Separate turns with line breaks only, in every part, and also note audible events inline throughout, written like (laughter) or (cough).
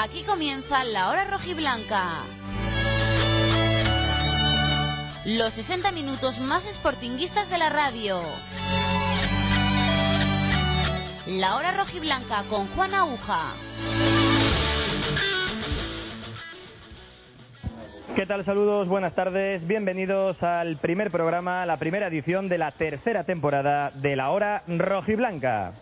Aquí comienza la hora rojiblanca. Los 60 minutos más sportinguistas de la radio. La hora rojiblanca con Juan Aguja.
¿Qué tal? Saludos, buenas tardes, bienvenidos al primer programa, la primera edición de la tercera temporada de la hora rojiblanca.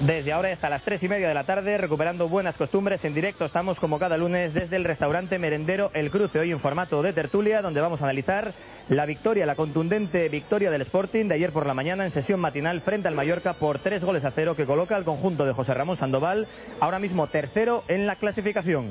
Desde ahora hasta las tres y media de la tarde, recuperando buenas costumbres en directo, estamos como cada lunes desde el restaurante merendero El Cruce, hoy en formato de tertulia, donde vamos a analizar la victoria, la contundente victoria del Sporting de ayer por la mañana en sesión matinal frente al Mallorca por tres goles a cero que coloca al conjunto de José Ramón Sandoval, ahora mismo tercero en la clasificación.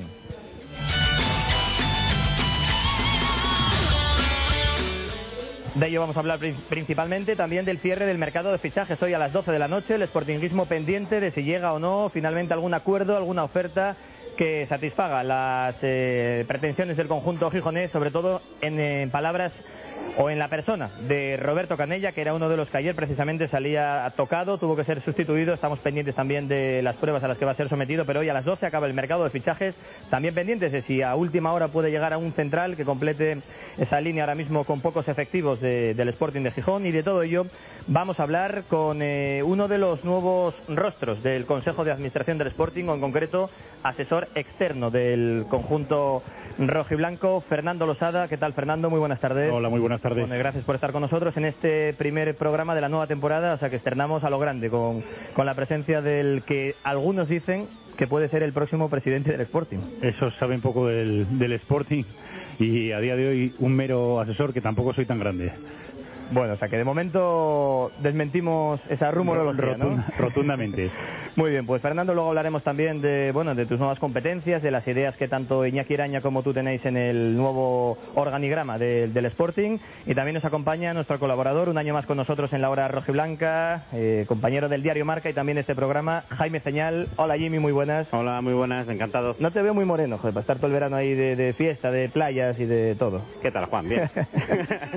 De ello vamos a hablar pri- principalmente también del cierre del mercado de fichajes. Hoy a las 12 de la noche el Sportingismo pendiente de si llega o no finalmente algún acuerdo, alguna oferta que satisfaga las eh, pretensiones del conjunto gijonés, sobre todo en, palabras o en la persona de Roberto Canella, que era uno de los que ayer precisamente salía tocado, tuvo que ser sustituido. Estamos pendientes también de las pruebas a las que va a ser sometido, pero hoy a las 12 acaba el mercado de fichajes. También pendientes de si a última hora puede llegar a un central que complete esa línea ahora mismo con pocos efectivos de- del Sporting de Gijón. Y de todo ello vamos a hablar con eh, uno de los nuevos rostros del Consejo de Administración del Sporting, o en concreto asesor externo del conjunto rojiblanco, Fernando Losada. ¿Qué tal, Fernando? Muy buenas tardes.
Hola, muy buenas tardes.
Bueno, gracias por estar con nosotros en este primer programa de la nueva temporada, o sea que externamos a lo grande con, con la presencia del que algunos dicen que puede ser el próximo presidente del Sporting.
Eso sabe un poco del, del Sporting y a día de hoy un mero asesor que tampoco soy tan grande.
Bueno, o sea que de momento desmentimos esa rumorología, ¿no?
Rotun- Rotundamente. (laughs)
Muy bien, pues Fernando, luego hablaremos también de, bueno, de tus nuevas competencias, de las ideas que tanto Iñaki Iraña como tú tenéis en el nuevo organigrama de- del Sporting. Y también nos acompaña nuestro colaborador, un año más con nosotros en la hora rojiblanca, eh, compañero del diario Marca y también de este programa, Jaime Señal. Hola Jimmy, muy buenas.
Hola, muy buenas, encantado.
No te veo muy moreno, joder, para estar todo el verano ahí de, de fiesta, de playas y de todo.
¿Qué tal, Juan? Bien. (laughs)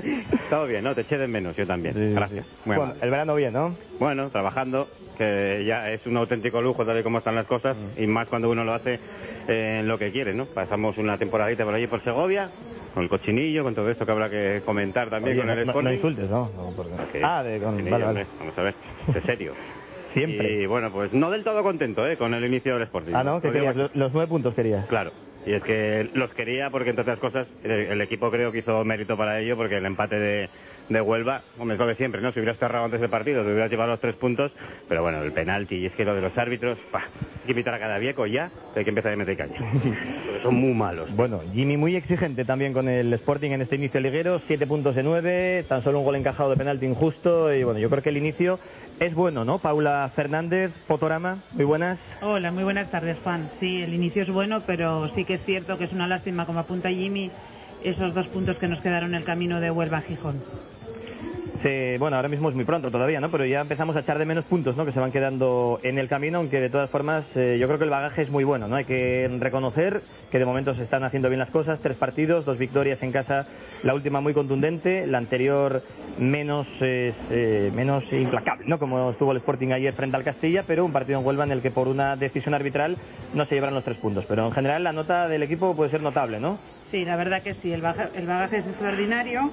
(laughs) Todo bien, ¿no? Te eché de menos, yo también.
Sí,
Gracias.
sí. Bueno, el verano bien, ¿no?
Bueno, trabajando, que ya es un auténtico lujo tal y como están las cosas,
Mm.
y más cuando uno lo hace eh, en lo que quiere, ¿no? Pasamos una temporadita por allí por Segovia, con el cochinillo, con todo esto que habrá que comentar también
Oye,
con el
no-
Sporting.
no insultes, ¿no? No, porque-
¿Qué?
Ah, de, con, vale, vale.
Vamos a ver, de serio. (laughs)
Siempre.
Y bueno, pues no del todo contento, ¿eh? Con el inicio del Sporting.
Ah, ¿no? ¿Qué
Lo digo
querías? Los, los nueve puntos querías.
Claro, y es que los quería porque, entre otras cosas, el, el equipo creo que hizo mérito para ello porque el empate de, de Huelva, hombre, es lo de siempre, ¿no? Si hubieras cerrado antes del partido, te hubieras llevado los tres puntos, pero bueno, el penalti y es que lo de los árbitros, ¡pah! hay que invitar a cada viejo ya, hay que empezar a meter caña. Porque son muy malos.
Bueno, Jimmy muy exigente también con el Sporting en este inicio liguero, siete puntos de nueve, tan solo un gol encajado de penalti injusto y bueno, yo creo que el inicio es bueno, ¿no? Paula Fernández, Fotorama, muy buenas.
Hola, muy buenas tardes, Juan. Sí, el inicio es bueno, pero sí que es cierto que es una lástima, como apunta Jimmy, esos dos puntos que nos quedaron en el camino de Huelva a Gijón.
Se- bueno, ahora mismo es muy pronto todavía, ¿no? Pero ya empezamos a echar de menos puntos, ¿no? Que se van quedando en el camino, aunque de todas formas eh, yo creo que el bagaje es muy bueno, ¿no? Hay que reconocer que de momento se están haciendo bien las cosas, tres partidos, dos victorias en casa, la última muy contundente, la anterior menos eh, menos implacable, ¿no? Como estuvo el Sporting ayer frente al Castilla, pero un partido en Huelva en el que por una decisión arbitral no se llevaron los tres puntos. Pero en general la nota del equipo puede ser notable, ¿no?
Sí, la verdad que sí, el el bagaje es extraordinario.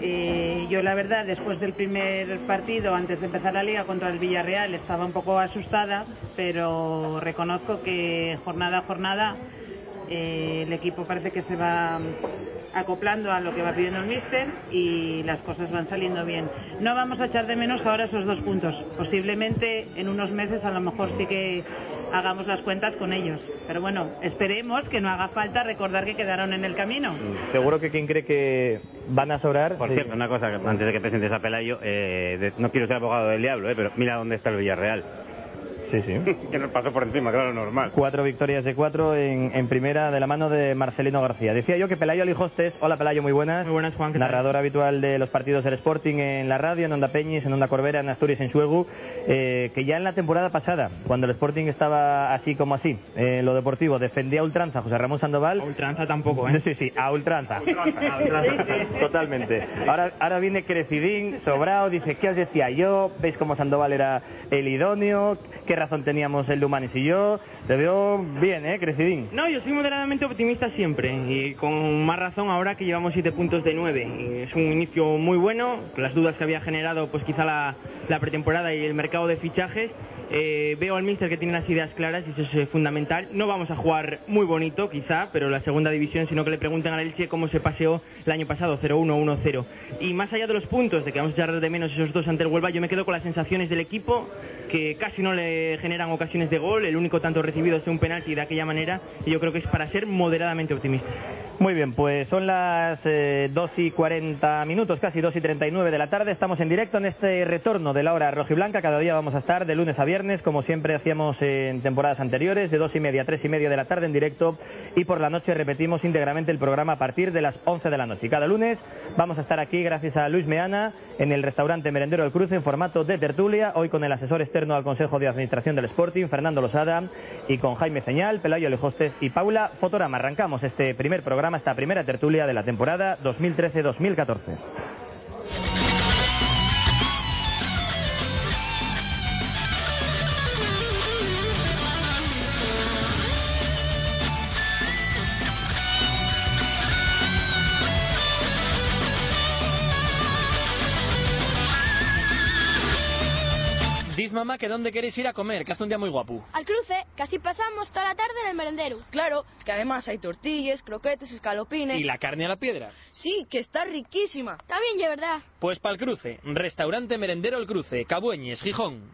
Eh, yo, la verdad, después del primer partido, antes de empezar la liga contra el Villarreal, estaba un poco asustada, pero reconozco que jornada a jornada Eh, el equipo parece que se va acoplando a lo que va pidiendo el míster y las cosas van saliendo bien. No vamos a echar de menos ahora esos dos puntos. Posiblemente en unos meses a lo mejor sí que hagamos las cuentas con ellos. Pero bueno, esperemos que no haga falta recordar que quedaron en el camino.
Seguro que quien cree que van a sobrar...
Por
sí.
cierto, una cosa, antes de que presentes a Pelayo, eh, de- no quiero ser abogado del diablo, eh, pero mira dónde está el Villarreal.
Sí, sí. (laughs)
que nos pasó por encima, claro, normal.
Cuatro victorias de cuatro en, en primera de la mano de Marcelino García. Decía yo que Pelayo Alijostes, hola Pelayo, muy buenas.
Muy buenas, Juan, ¿qué tal?
Narrador habitual de los partidos del Sporting en la radio, en Onda Peñis, en Onda Corbera, en Asturias, en Suegu, eh, que ya en la temporada pasada, cuando el Sporting estaba así como así, en lo deportivo, defendía a ultranza a José Ramón Sandoval.
A ultranza tampoco, ¿eh? (laughs)
Sí, sí, a ultranza. (laughs) Totalmente. Ahora, ahora viene crecidín, sobrado, dice, ¿qué os decía yo? ¿Veis cómo Sandoval era el idóneo? ¿Qué razón teníamos el Lumanis y yo? Te veo bien, ¿eh? Crecidín.
No, yo soy moderadamente optimista siempre y con más razón ahora que llevamos siete puntos de nueve. Y Es un inicio muy bueno, las dudas que había generado pues quizá la, la pretemporada y el mercado de fichajes. Eh, veo al míster que tiene las ideas claras y eso es eh, fundamental. No vamos a jugar muy bonito quizá, pero la segunda división, sino que le preguntan a Elche cómo se paseó el año pasado, 0-1, 1-0. Y más allá de los puntos, de que vamos a echar de menos esos dos ante el Huelva, yo me quedo con las sensaciones del equipo, que casi no le generan ocasiones de gol, el único tanto recibido es un penalti de aquella manera, y yo creo que es para ser moderadamente optimista.
Muy bien, pues son las eh, 2 y 40 minutos, casi 2 y 39 de la tarde. Estamos en directo en este retorno de la hora rojiblanca. Cada día vamos a estar de lunes a viernes, como siempre hacíamos en temporadas anteriores, de 2 y media a 3 y media de la tarde en directo. Y por la noche repetimos íntegramente el programa a partir de las 11 de la noche. Y cada lunes vamos a estar aquí, gracias a Luis Meana, en el restaurante Merendero del Cruce, en formato de tertulia. Hoy con el asesor externo al Consejo de Administración del Sporting, Fernando Losada, y con Jaime Señal, Pelayo Lejostes y Paula Fotorama. Arrancamos este primer programa, esta primera tertulia de la temporada 2013-2014.
Mamá que dónde queréis ir a comer, que hace un día muy guapo.
Al cruce, casi pasamos toda la tarde en el merendero.
Claro, es que además hay tortillas, croquetes, escalopines.
¿Y la carne a la piedra?
Sí, que está riquísima.
Bien, de verdad.
Pues pa'l cruce, restaurante merendero El Cruce, Cabueñes, Gijón.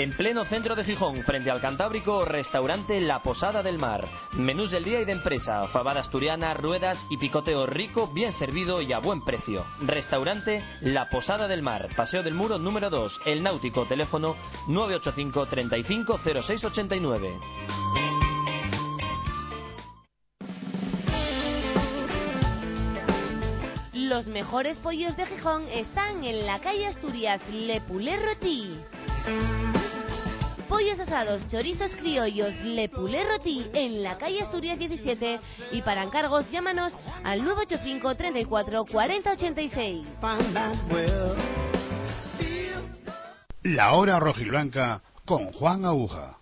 En pleno centro de Gijón, frente al Cantábrico, restaurante La Posada del Mar. Menús del día y de empresa, fabada asturiana, ruedas y picoteo rico, bien servido y a buen precio. Restaurante La Posada del Mar, Paseo del Muro número 2, El Náutico, teléfono 985 35 0689.
Los mejores pollos de Gijón están en la calle Asturias Le Poulet Roti. Pollos asados, chorizos criollos, Le Poulet Roti en la calle Asturias 17 y para encargos llámanos al 985 34 40 86.
La hora rojiblanca con Juan Aguja.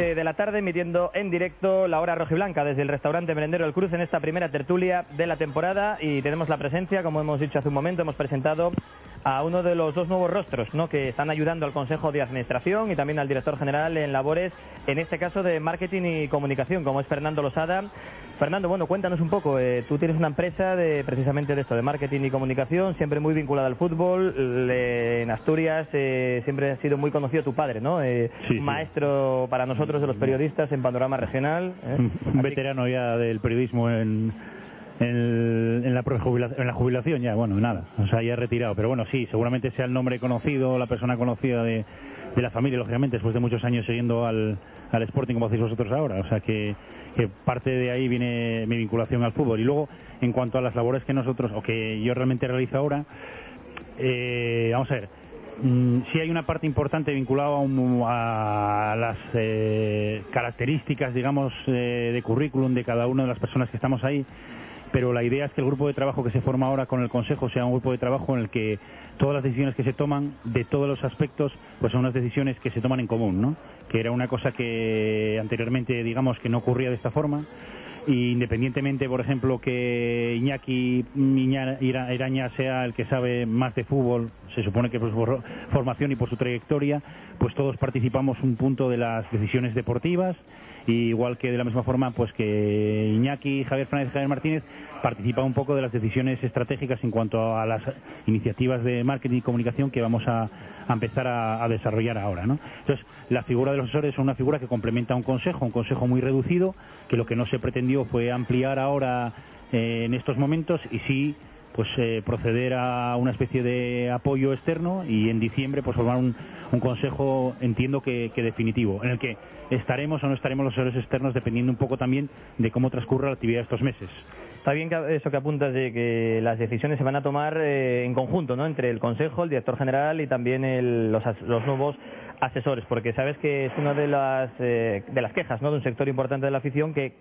de la tarde, emitiendo en directo la hora rojiblanca desde el restaurante Merendero del Cruz en esta primera tertulia de la temporada y tenemos la presencia, como hemos dicho hace un momento, hemos presentado a uno de los dos nuevos rostros ¿no? que están ayudando al Consejo de Administración y también al director general en labores, en este caso de marketing y comunicación, como es Fernando Losada, Fernando, bueno, cuéntanos un poco. eh, tú tienes una empresa de precisamente de esto, de marketing y comunicación, siempre muy vinculada al fútbol. Le- en Asturias eh, siempre ha sido muy conocido tu padre, ¿no? Eh,
Sí, sí.
maestro para nosotros de los periodistas en Panorama Regional. ¿eh?
Un veterano ya del periodismo en, en, en la en la jubilación ya, bueno, nada, o sea, ya retirado. Pero bueno, sí, seguramente sea el nombre conocido, la persona conocida de, de la familia, lógicamente, después de muchos años siguiendo al, al Sporting como hacéis vosotros ahora. O sea, que, que parte de ahí viene mi vinculación al fútbol. Y luego, en cuanto a las labores que nosotros, o que yo realmente realizo ahora, eh, vamos a ver, mm, sí hay una parte importante vinculada a, a las eh, características, digamos, eh, de currículum de cada una de las personas que estamos ahí, pero la idea es que el grupo de trabajo que se forma ahora con el Consejo sea un grupo de trabajo en el que todas las decisiones que se toman, de todos los aspectos, pues son unas decisiones que se toman en común, ¿no? Que era una cosa que anteriormente, digamos, que no ocurría de esta forma. Y independientemente, por ejemplo, que Iñaki Iña- Ira- Iraña sea el que sabe más de fútbol, se supone que por su for- formación y por su trayectoria, pues todos participamos un punto de las decisiones deportivas, y igual que de la misma forma, pues que Iñaki, Javier Fernández y Javier Martínez participan un poco de las decisiones estratégicas en cuanto a las iniciativas de marketing y comunicación que vamos a, empezar a, desarrollar ahora, ¿no? Entonces, la figura de los asesores es una figura que complementa un consejo, un consejo muy reducido, que lo que no se pretendió fue ampliar ahora eh, en estos momentos y sí pues eh, proceder a una especie de apoyo externo y en diciembre pues formar un, un consejo entiendo que, que definitivo en el que estaremos o no estaremos los asesores externos dependiendo un poco también de cómo transcurra la actividad estos meses.
Está bien que- eso que apuntas de que las decisiones se van a tomar eh, en conjunto, ¿no? Entre el Consejo, el director general y también el- los, los nuevos asesores, porque sabes que es una de las, eh, de las quejas, ¿no? De un sector importante de la afición que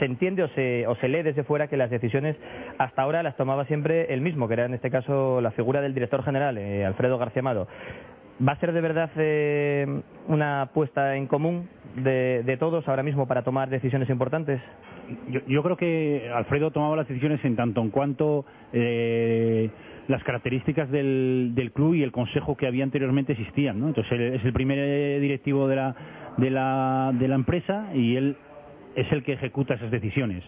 se entiende o se, o se lee desde fuera que las decisiones hasta ahora las tomaba siempre el mismo, que era en este caso la figura del director general, eh, Alfredo García Amado. ¿Va a ser de verdad eh, una apuesta en común de, de todos ahora mismo para tomar decisiones importantes?
Yo, yo creo que Alfredo tomaba las decisiones en tanto en cuanto eh, las características del, del club y el consejo que había anteriormente existían. ¿no? Entonces él es el primer eh, directivo de la, de, la, de la empresa y él es el que ejecuta esas decisiones.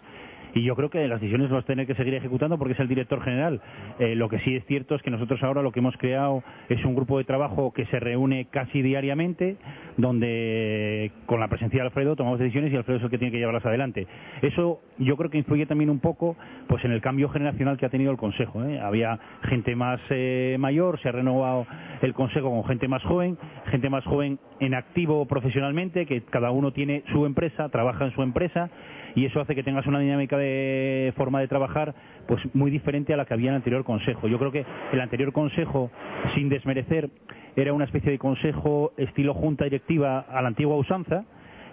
Y yo creo que las decisiones las tener que seguir ejecutando porque es el director general. Eh, lo que sí es cierto es que nosotros ahora lo que hemos creado es un grupo de trabajo que se reúne casi diariamente, donde con la presencia de Alfredo tomamos decisiones y Alfredo es el que tiene que llevarlas adelante. Eso yo creo que influye también un poco pues en el cambio generacional que ha tenido el Consejo. ¿eh? Había gente más eh, mayor, se ha renovado el Consejo con gente más joven, gente más joven en activo profesionalmente, que cada uno tiene su empresa, trabaja en su empresa y eso hace que tengas una dinámica de forma de trabajar pues muy diferente a la que había en el anterior consejo. Yo creo que el anterior consejo, sin desmerecer, era una especie de consejo estilo junta directiva a la antigua usanza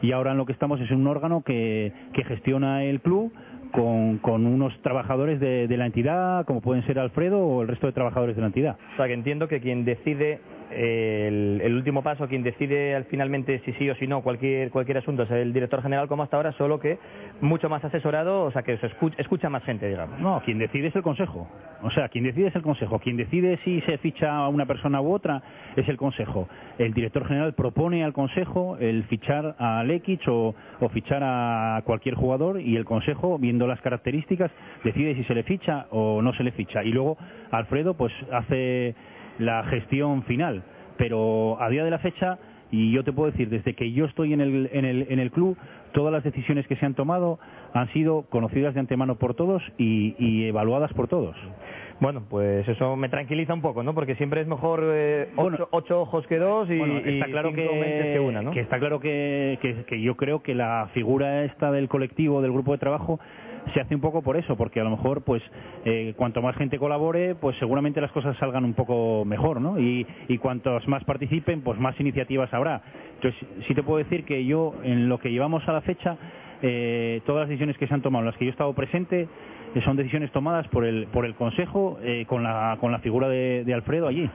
y ahora en lo que estamos es un órgano que, que gestiona el club con, con unos trabajadores de, de la entidad, como pueden ser Alfredo o el resto de trabajadores de la entidad.
O sea, que entiendo que quien decide el, último paso, quien decide al finalmente si sí o si no cualquier cualquier asunto es el director general como hasta ahora, solo que mucho más asesorado, o sea, que se escucha, escucha más gente, digamos.
No, quien decide es el Consejo. O sea, quien decide es el Consejo. Quien decide si se ficha a una persona u otra es el Consejo. El director general propone al Consejo el fichar a Lekic o, o fichar a cualquier jugador y el Consejo, viendo las características, decide si se le ficha o no se le ficha. Y luego Alfredo pues hace la gestión final. Pero a día de la fecha, y yo te puedo decir, desde que yo estoy en el, en el, en el club, todas las decisiones que se han tomado han sido conocidas de antemano por todos y, y evaluadas por todos.
Bueno, pues eso me tranquiliza un poco, ¿no? Porque siempre es mejor eh, ocho, ocho ojos que dos y,
Bueno, está
y
claro
cinco
que,
mentes que una, ¿no?
que está claro que, que- que yo creo que la figura esta del colectivo, del grupo de trabajo, se hace un poco por eso, porque a lo mejor, pues, eh, cuanto más gente colabore, pues seguramente las cosas salgan un poco mejor, ¿no? Y, y cuantos más participen, pues más iniciativas habrá. Entonces, sí te puedo decir que yo, en lo que llevamos a la fecha, eh, todas las decisiones que se han tomado, en las que yo he estado presente, eh, son decisiones tomadas por el, por el Consejo eh, con, la, con la figura de, de Alfredo allí.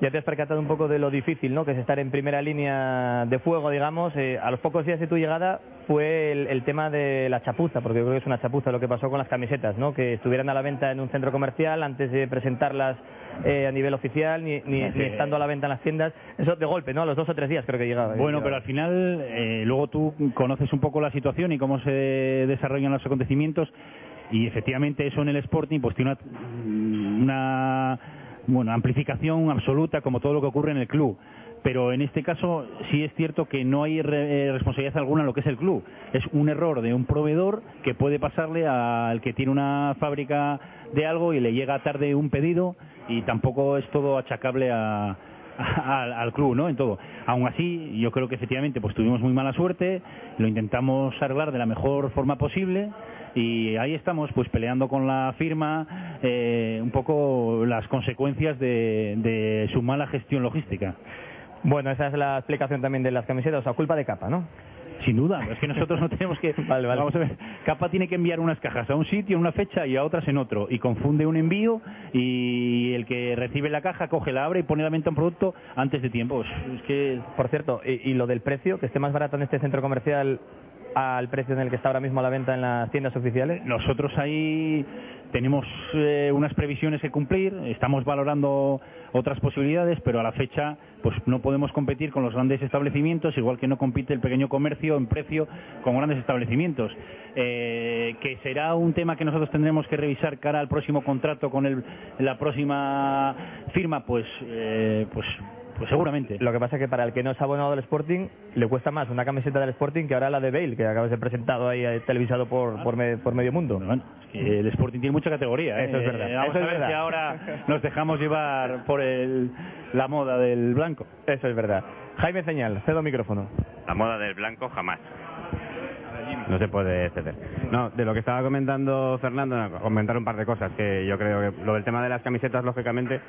Ya te has percatado un poco de lo difícil, ¿no? Que es estar en primera línea de fuego, digamos. Eh, a los pocos días de tu llegada fue el, el tema de la chapuza, porque yo creo que es una chapuza lo que pasó con las camisetas, ¿no? Que estuvieran a la venta en un centro comercial antes de presentarlas eh, a nivel oficial, ni, ni,
Sí.
ni estando a la venta en las tiendas. Eso de golpe, ¿no? A los dos o tres días creo que llegaba.
Bueno,
llegaba.
pero al final, eh, luego tú conoces un poco la situación y cómo se desarrollan los acontecimientos y efectivamente eso en el Sporting pues tiene una, bueno, amplificación absoluta como todo lo que ocurre en el club. Pero en este caso sí es cierto que no hay re- eh, responsabilidad alguna en lo que es el club. Es un error de un proveedor que puede pasarle al que tiene una fábrica de algo y le llega tarde un pedido y tampoco es todo achacable a, al, al club, ¿no? En todo. Aún así, yo creo que efectivamente pues tuvimos muy mala suerte, lo intentamos arreglar de la mejor forma posible y ahí estamos pues peleando con la firma eh, un poco las consecuencias de, de su mala gestión logística.
Bueno, esa es la explicación también de las camisetas, o sea, culpa de capa, ¿no?
Sin duda, es que nosotros no tenemos que... (laughs)
Vale, vale.
Vamos a ver, Capa tiene que enviar unas cajas a un sitio en una fecha y a otras en otro, y confunde un envío y el que recibe la caja coge, la abre y pone la venta un producto antes de tiempo. Es, es que...
Por cierto, y, y lo del precio, que esté más barato en este centro comercial al precio en el que está ahora mismo a la venta en las tiendas oficiales.
Nosotros ahí tenemos eh, unas previsiones que cumplir, estamos valorando otras posibilidades, pero a la fecha pues no podemos competir con los grandes establecimientos, igual que no compite el pequeño comercio en precio con grandes establecimientos. Eh, que será un tema que nosotros tendremos que revisar cara al próximo contrato con el, la próxima firma, pues, eh, pues pues seguramente.
Lo que pasa es que para el que no es abonado del Sporting, le cuesta más una camiseta del Sporting que ahora la de Bale, que acaba de ser presentado ahí, eh, televisado por, por, me- por medio mundo.
que el Sporting tiene mucha categoría. ¿eh?
Eso es verdad.
Eh, vamos
Eso
a
es
ver
verdad.
si ahora nos dejamos llevar por el, la moda del blanco.
Eso es verdad. Jaime Señal, cedo micrófono.
La moda del blanco jamás. No se puede ceder. No, de lo que estaba comentando Fernando, no, comentar un par de cosas que yo creo que lo del tema de las camisetas, lógicamente,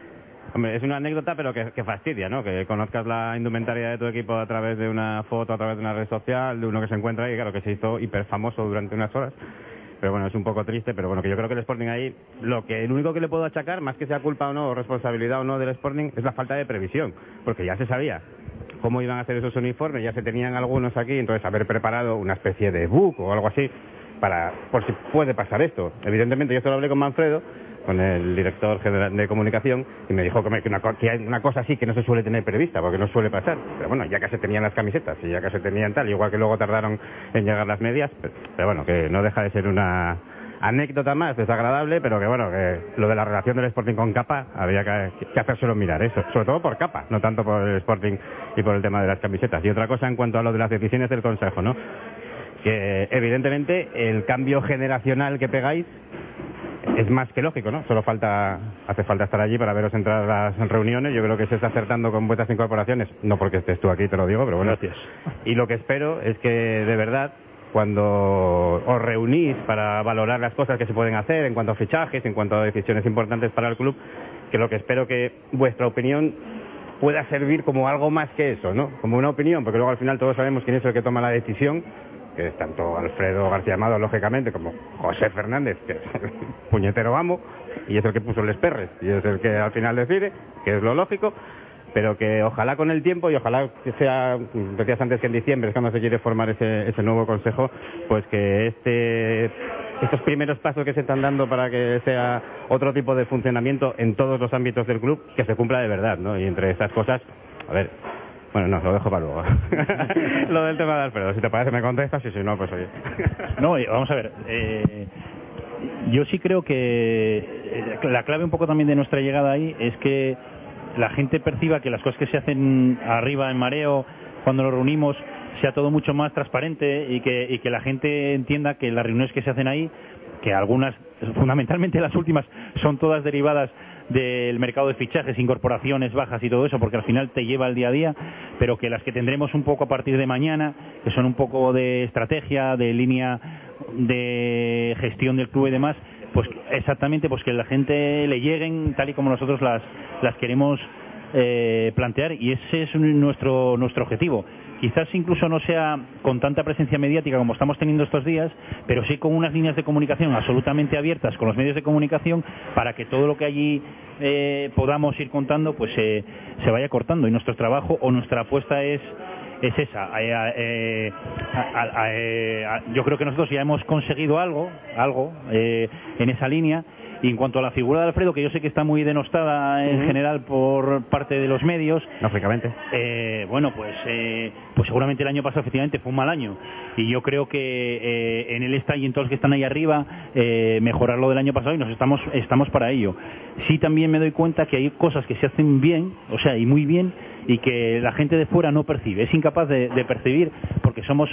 hombre, es una anécdota, pero que, fastidia, ¿no? Que conozcas la indumentaria de tu equipo a través de una foto, a través de una red social, de uno que se encuentra ahí, claro, que se hizo hiper famoso durante unas horas. Pero bueno, es un poco triste, pero bueno, que yo creo que el Sporting ahí, lo que el único que le puedo achacar, más que sea culpa o no, o responsabilidad o no del Sporting, es la falta de previsión, porque ya se sabía cómo iban a hacer esos uniformes, ya se tenían algunos aquí, entonces haber preparado una especie de book o algo así para por si puede pasar esto. Evidentemente, yo esto lo hablé con Manfredo, con el director general de comunicación, y me dijo que, me- que una, que hay una cosa así que no se suele tener prevista, porque no suele pasar. Pero bueno, ya que se tenían las camisetas y ya que se tenían tal, igual que luego tardaron en llegar las medias, pero, bueno, que no deja de ser una anécdota más desagradable, pero que bueno, que lo de la relación del Sporting con Capa había que, que hacérselo mirar, eso, sobre todo por Capa, no tanto por el Sporting y por el tema de las camisetas. Y otra cosa en cuanto a lo de las decisiones del Consejo, ¿no? Que evidentemente el cambio generacional que pegáis es más que lógico, ¿no? Solo falta, hace falta estar allí para veros entrar a las reuniones. Yo creo que se está acertando con vuestras incorporaciones, no porque estés tú aquí, te lo digo, pero bueno.
Gracias.
Y lo que espero es que de verdad, cuando os reunís para valorar las cosas que se pueden hacer en cuanto a fichajes, en cuanto a decisiones importantes para el club, que lo que espero que vuestra opinión pueda servir como algo más que eso, ¿no? Como una opinión, porque luego al final todos sabemos quién es el que toma la decisión, que es tanto Alfredo García Amado, lógicamente, como José Fernández, que es el (laughs) puñetero amo, y es el que puso el Perres, y es el que al final decide, que es lo lógico, pero que ojalá con el tiempo y ojalá que sea, decías antes que en diciembre es cuando se quiere formar ese, ese nuevo consejo, pues que este, estos primeros pasos que se están dando para que sea otro tipo de funcionamiento en todos los ámbitos del club, que se cumpla de verdad, ¿no? Y entre esas cosas, a ver, bueno, no, lo dejo para luego. (laughs) lo del tema de Alfredo, si te parece me contestas y si no, pues oye.
No, vamos a ver. eh, yo sí creo que eh, la clave un poco también de nuestra llegada ahí es que la gente perciba que las cosas que se hacen arriba en mareo, cuando nos reunimos, sea todo mucho más transparente y que, y que la gente entienda que las reuniones que se hacen ahí, que algunas, fundamentalmente las últimas, son todas derivadas del mercado de fichajes, incorporaciones bajas y todo eso, porque al final te lleva el día a día, pero que las que tendremos un poco a partir de mañana, que son un poco de estrategia, de línea de gestión del club y demás, pues exactamente pues que la gente le lleguen tal y como nosotros las, las queremos eh, plantear y ese es nuestro, nuestro objetivo. Quizás incluso no sea con tanta presencia mediática como estamos teniendo estos días, pero sí con unas líneas de comunicación absolutamente abiertas con los medios de comunicación para que todo lo que allí eh, podamos ir contando pues eh, se vaya cortando. Y nuestro trabajo o nuestra apuesta es es esa. Eh, yo creo que nosotros ya hemos conseguido algo, algo eh, en esa línea. Y en cuanto a la figura de Alfredo, que yo sé que está muy denostada en general por parte de los medios,
Lógicamente.
eh, bueno, pues, eh, pues seguramente el año pasado efectivamente fue un mal año y yo creo que eh, en él está y en todos los que están ahí arriba eh, mejorar lo del año pasado y nos estamos estamos para ello. Sí también me doy cuenta que hay cosas que se hacen bien, o sea, y muy bien y que la gente de fuera no percibe, es incapaz de, de percibir porque somos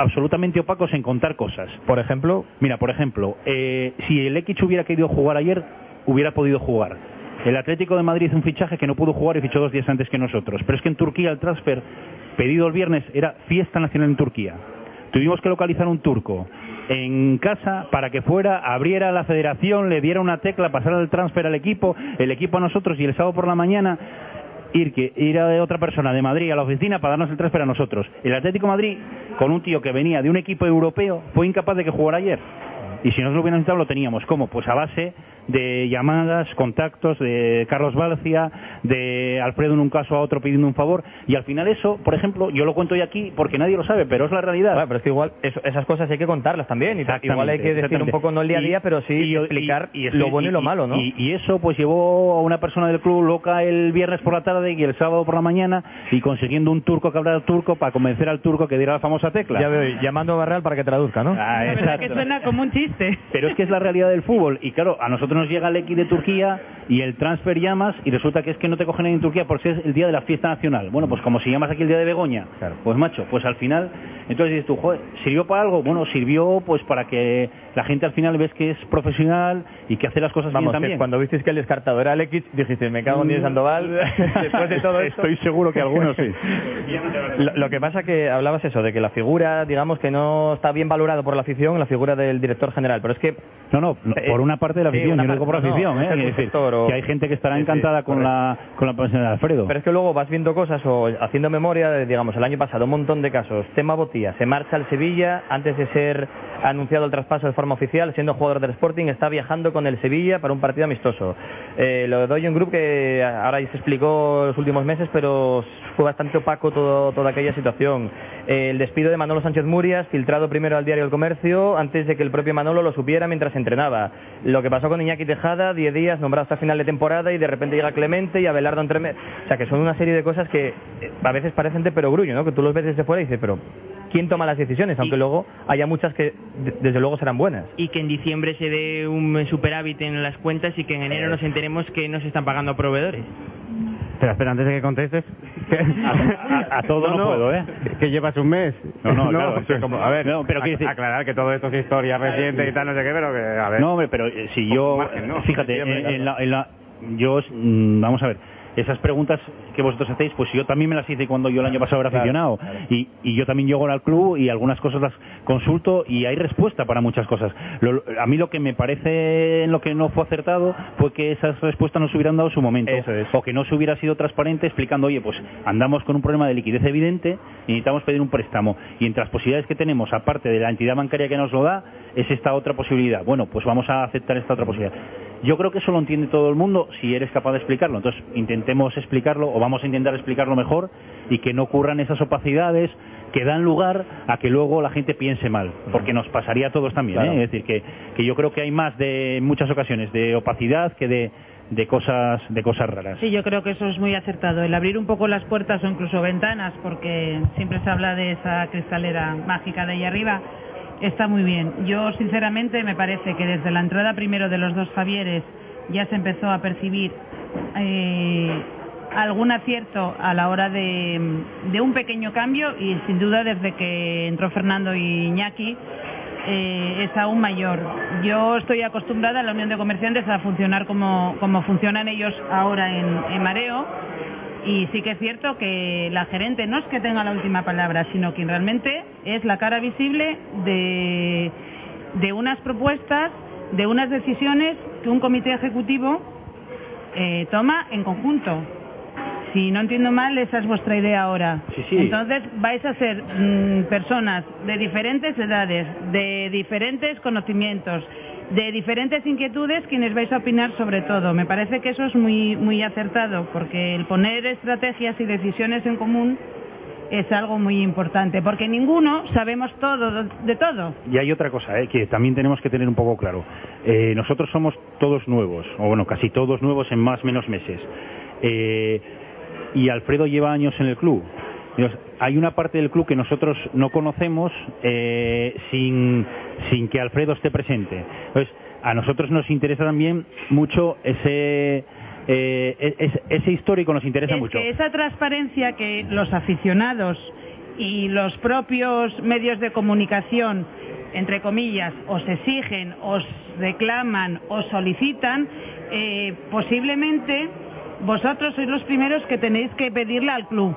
absolutamente opacos en contar cosas.
Por ejemplo,
Mira, por ejemplo, eh, si el X hubiera querido jugar ayer, hubiera podido jugar. El Atlético de Madrid hizo un fichaje que no pudo jugar y fichó dos días antes que nosotros. Pero es que en Turquía el transfer pedido el viernes era fiesta nacional en Turquía. Tuvimos que localizar un turco en casa para que fuera, abriera la federación, le diera una tecla, pasara el transfer al equipo, el equipo a nosotros y el sábado por la mañana ir que ir a otra persona de Madrid a la oficina para darnos el transfer a nosotros. El Atlético de Madrid, con un tío que venía de un equipo europeo, fue incapaz de que jugara ayer. Y si nosotros lo hubiéramos necesitado, lo teníamos. ¿Cómo? Pues a base de llamadas, contactos de Carlos Balcia, de Alfredo en un caso a otro pidiendo un favor. Y al final eso, por ejemplo, yo lo cuento hoy aquí porque nadie lo sabe, pero es la realidad.
Claro, pero es que igual eso- esas cosas hay que contarlas también. Y igual hay que decir un poco no el día a
Y-
día, pero sí
y-
explicar
y-
lo bueno y, lo malo, ¿no?
Y, y eso pues llevó a una persona del club loca el viernes por la tarde y el sábado por la mañana y consiguiendo un turco que hablara turco para convencer al turco que diera la famosa tecla.
Ya veo, y llamando a Barreal para que traduzca, ¿no?
Ah, (laughs)
verdad que
exacto.
suena como un chiste.
Pero es que es la realidad del fútbol. Y claro, a nosotros nos llega el X de Turquía y el transfer llamas y resulta que es que no te cogen en Turquía porque es el día de la fiesta nacional. Bueno, pues como si llamas aquí el día de Begoña. Pues macho, pues al final, entonces dices tú, joder, ¿sirvió para algo? Bueno, sirvió pues para que la gente al final ves que es profesional y que hace las cosas
Vamos,
bien
que
también.
cuando visteis que el descartador era Alex, dijiste, me cago en Dios Sandoval. (laughs) Después de todo esto.
Estoy seguro que algunos sí. (laughs)
Lo, lo que pasa que hablabas eso, de que la figura, digamos que no está bien valorado por la afición, la figura del director general, pero es que...
No, no, no, por una parte de la
sí,
afición, yo no digo por
no,
afición,
es
¿eh? Es decir,
director o-
que hay gente que estará
Sí, sí,
encantada con
correcto.
la con la posición de Alfredo.
Pero es que luego vas viendo cosas o haciendo memoria, de, digamos, el año pasado, un montón de casos. Tema Botía, se marcha al Sevilla antes de ser anunciado el traspaso de forma oficial, siendo jugador del Sporting, está viajando con el Sevilla para un partido amistoso. Eh, lo de Doyon Group, que ahora ya se explicó los últimos meses, pero fue bastante opaco todo, toda aquella situación. Eh, el despido de Manolo Sánchez Murias, filtrado primero al diario El Comercio, antes de que el propio Manolo lo supiera mientras entrenaba. Lo que pasó con Iñaki Tejada, 10 días nombrado hasta final de temporada y de repente llega Clemente y Abelardo entre O sea, que son una serie de cosas que eh, a veces parecen de perogrullo, ¿no? Que tú los ves desde fuera y dices, pero ¿quién toma las decisiones? Aunque luego haya muchas que de- desde luego serán buenas.
y que en diciembre se dé un superávit en las cuentas y que en enero nos enteremos que no se están pagando proveedores.
Espera, espera, antes de que contestes.
A, (laughs) a todo no, puedo, ¿eh?
Que llevas un mes.
No, no, claro, (laughs)
o sea,
eso-
como- a ver,
no, pero
ac- aclarar que todo esto es historia reciente y tal, no sé qué, pero que, a ver.
No, hombre, pero eh, si yo,
margen, ¿no?
fíjate, en,
claro.
en la, en la- yo, mm, vamos a ver, esas preguntas que vosotros hacéis, pues yo también me las hice cuando yo el año pasado era aficionado.
claro.
Y, y yo también llego al club y algunas cosas las consulto y hay respuesta para muchas cosas. Lo- a mí lo que me parece en lo que no fue acertado fue que esas respuestas no se hubieran dado su momento.
Eso es.
O que no se hubiera sido transparente explicando, oye, pues andamos con un problema de liquidez evidente y necesitamos pedir un préstamo. Y entre las posibilidades que tenemos, aparte de la entidad bancaria que nos lo da, es esta otra posibilidad. Bueno, pues vamos a aceptar esta otra posibilidad. Yo creo que eso lo entiende todo el mundo si eres capaz de explicarlo. Entonces, intentemos explicarlo o vamos a intentar explicarlo mejor y que no ocurran esas opacidades que dan lugar a que luego la gente piense mal, porque nos pasaría a todos también.
Claro.
¿eh? Es decir, que, que yo creo que hay más de en muchas ocasiones de opacidad que de, de cosas de cosas raras.
Sí, yo creo que eso es muy acertado. El abrir un poco las puertas o incluso ventanas, porque siempre se habla de esa cristalera mágica de ahí arriba, está muy bien. Yo, sinceramente, me parece que desde la entrada primero de los dos Javieres ya se empezó a percibir eh, algún acierto a la hora de, un pequeño cambio y, sin duda, desde que entró Fernando y Iñaki, eh, es aún mayor. Yo estoy acostumbrada a la Unión de Comerciantes a funcionar como, como funcionan ellos ahora en, en Mareo y sí que es cierto que la gerente no es que tenga la última palabra, sino que realmente es la cara visible de, de unas propuestas, de unas decisiones que un comité ejecutivo eh, toma en conjunto. Si no entiendo mal, esa es vuestra idea ahora.
Sí, sí.
Entonces vais a ser mm, personas de diferentes edades, de diferentes conocimientos, de diferentes inquietudes quienes vais a opinar sobre todo. Me parece que eso es muy, muy acertado, porque el poner estrategias y decisiones en común es algo muy importante, porque ninguno sabemos todo de todo.
Y hay otra cosa ¿eh? que también tenemos que tener un poco claro. Eh, nosotros somos todos nuevos, o bueno, casi todos nuevos en más o menos meses. Eh, y Alfredo lleva años en el club. Hay una parte del club que nosotros no conocemos eh, sin, sin que Alfredo esté presente. Entonces, a nosotros nos interesa también mucho ese, eh, ese, ese histórico, nos interesa
es
mucho.
que esa transparencia que los aficionados y los propios medios de comunicación, entre comillas, os exigen, os reclaman, os solicitan, eh, posiblemente vosotros sois los primeros que tenéis que pedirla al club.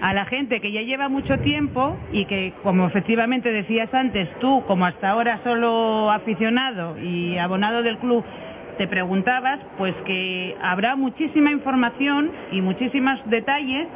A la gente que ya lleva mucho tiempo y que, como efectivamente decías antes, tú, como hasta ahora solo aficionado y abonado del club, te preguntabas, pues que habrá muchísima información y muchísimos detalles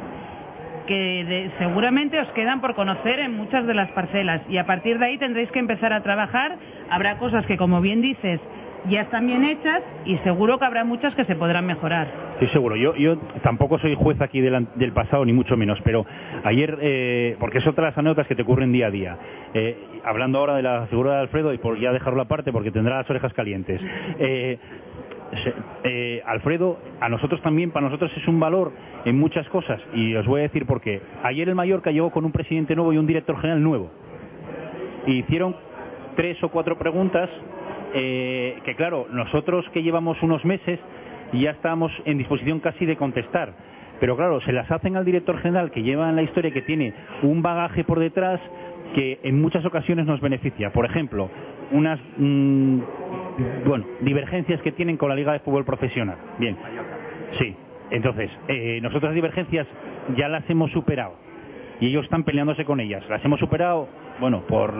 que de- seguramente os quedan por conocer en muchas de las parcelas y a partir de ahí tendréis que empezar a trabajar. Habrá cosas que, como bien dices, ya están bien hechas y seguro que habrá muchas que se podrán mejorar.
Estoy seguro. Yo, yo tampoco soy juez aquí del, del pasado, ni mucho menos, pero ayer, eh, porque es otra de las anécdotas que te ocurren día a día. Eh, hablando ahora de la figura de Alfredo, y por ya dejarlo aparte, porque tendrá las orejas calientes. Eh, eh, Alfredo, a nosotros también, para nosotros es un valor en muchas cosas, y os voy a decir por qué. Ayer el Mallorca llegó con un presidente nuevo y un director general nuevo. Y hicieron tres o cuatro preguntas eh, que, claro, nosotros que llevamos unos meses ya estamos en disposición casi de contestar. Pero claro, se las hacen al director general que lleva en la historia que tiene un bagaje por detrás que en muchas ocasiones nos beneficia. Por ejemplo, unas mm, bueno, divergencias que tienen con la Liga de Fútbol Profesional. Bien, sí. Entonces, eh, nosotros divergencias ya las hemos superado y ellos están peleándose con ellas. Las hemos superado, bueno, por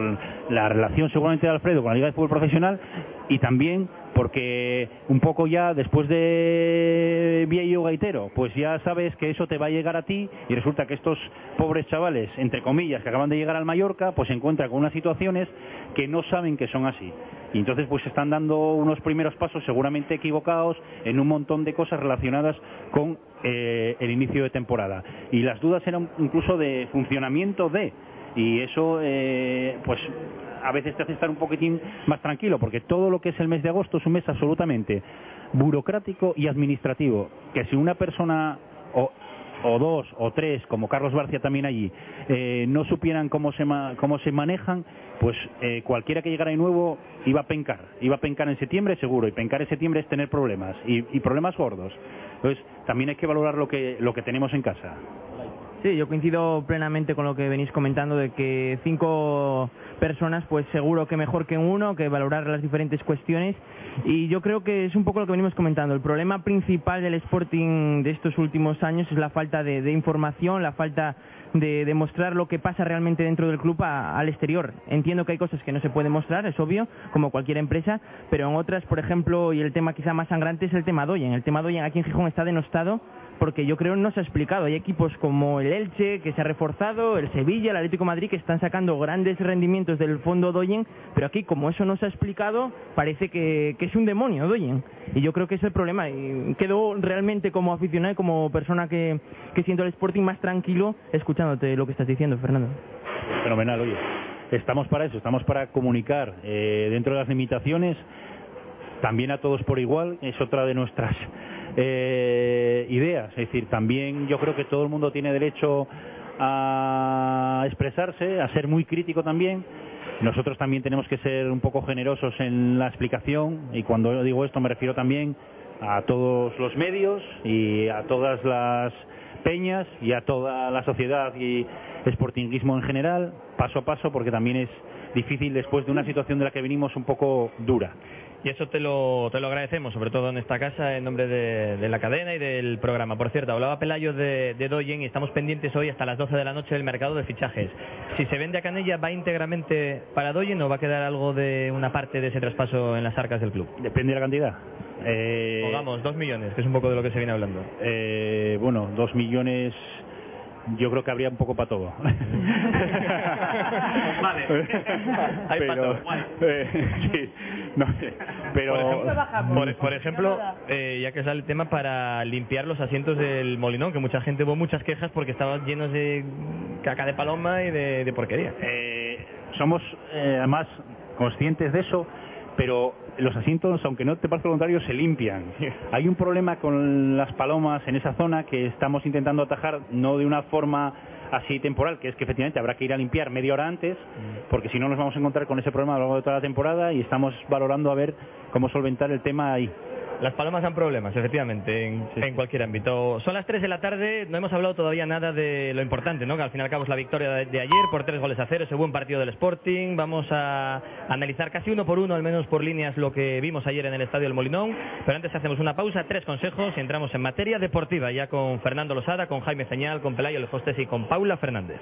la relación seguramente de Alfredo con la Liga de Fútbol Profesional y también porque un poco ya después de Viejo Gaitero, pues ya sabes que eso te va a llegar a ti y resulta que estos pobres chavales, entre comillas, que acaban de llegar al Mallorca, pues se encuentran con unas situaciones que no saben que son así. Y entonces pues están dando unos primeros pasos seguramente equivocados en un montón de cosas relacionadas con eh, el inicio de temporada. Y las dudas eran incluso de funcionamiento de y eso eh, pues a veces te hace estar un poquitín más tranquilo porque todo lo que es el mes de agosto es un mes absolutamente burocrático y administrativo que si una persona o, o dos o tres como Carlos Barcia también allí eh, no supieran cómo se ma- cómo se manejan pues eh, cualquiera que llegara de nuevo iba a pencar iba a pencar en septiembre seguro y pencar en septiembre es tener problemas y, y problemas gordos. Entonces también hay que valorar lo que lo que tenemos en casa
Sí, yo coincido plenamente con lo que venís comentando de que cinco personas, pues seguro que mejor que uno, que valorar las diferentes cuestiones. Y yo creo que es un poco lo que venimos comentando. El problema principal del Sporting de estos últimos años es la falta de, de información, la falta de, de mostrar lo que pasa realmente dentro del club a- al exterior. Entiendo que hay cosas que no se pueden mostrar, es obvio, como cualquier empresa, pero en otras, por ejemplo, y el tema quizá más sangrante es el tema Doyen. El tema Doyen aquí en Gijón está denostado porque yo creo no se ha explicado. Hay equipos como el Elche que se ha reforzado, el Sevilla, el Atlético de Madrid que están sacando grandes rendimientos del fondo Doyen, pero aquí como eso no se ha explicado, parece que, que es un demonio Doyen. Y yo creo que es el problema. Y quedo realmente como aficionado y como persona que, que siento el Sporting más tranquilo lo que estás diciendo, Fernando.
Fenomenal, oye. Estamos para eso, estamos para comunicar eh, dentro de las limitaciones, también a todos por igual, es otra de nuestras eh, ideas. Es decir, también yo creo que todo el mundo tiene derecho a expresarse, a ser muy crítico también. Nosotros también tenemos que ser un poco generosos en la explicación y cuando digo esto me refiero también a todos los medios y a todas las peñas y a toda la sociedad y sportinguismo en general, paso a paso, porque también es difícil después de una situación de la que venimos un poco dura.
Y eso te lo, te lo agradecemos, sobre todo en esta casa, en nombre de, de la cadena y del programa. Por cierto, hablaba Pelayo de, de Doyen y estamos pendientes hoy hasta las 12 de la noche del mercado de fichajes. Si se vende a Canella, ¿va íntegramente para Doyen o va a quedar algo de una parte de ese traspaso en las arcas del club?
Depende de la cantidad. Eh,
Pongamos, dos millones, que es un poco de lo que se viene hablando.
eh, bueno, dos millones, yo creo que habría un poco para todo. (laughs)
Vale. (laughs) Hay
pero,
todo, (laughs)
eh, sí, no sé, pero
Por ejemplo, por, por ejemplo, eh, ya que sale el tema, para limpiar los asientos del Molinón, que mucha gente hubo muchas quejas porque estaban llenos de caca de paloma y de, de porquería.
Eh, somos eh, además conscientes de eso, pero los asientos, aunque no te parezca voluntario, se limpian. (laughs) Hay un problema con las palomas en esa zona que estamos intentando atajar, no de una forma así temporal, que es que efectivamente habrá que ir a limpiar media hora antes, porque si no nos vamos a encontrar con ese problema a lo largo de toda la temporada y estamos valorando a ver cómo solventar el tema ahí.
Las palomas dan problemas, efectivamente, en, en cualquier ámbito. Son las 3 de la tarde, no hemos hablado todavía nada de lo importante, ¿no? Que al fin y al cabo es la victoria de, de ayer por tres goles a cero, ese buen partido del Sporting. Vamos a analizar casi uno por uno, al menos por líneas, lo que vimos ayer en el Estadio del Molinón. Pero antes hacemos una pausa, tres consejos y entramos en materia deportiva, ya con Fernando Losada, con Jaime Señal, con Pelayo Lejostes y con Paula Fernández.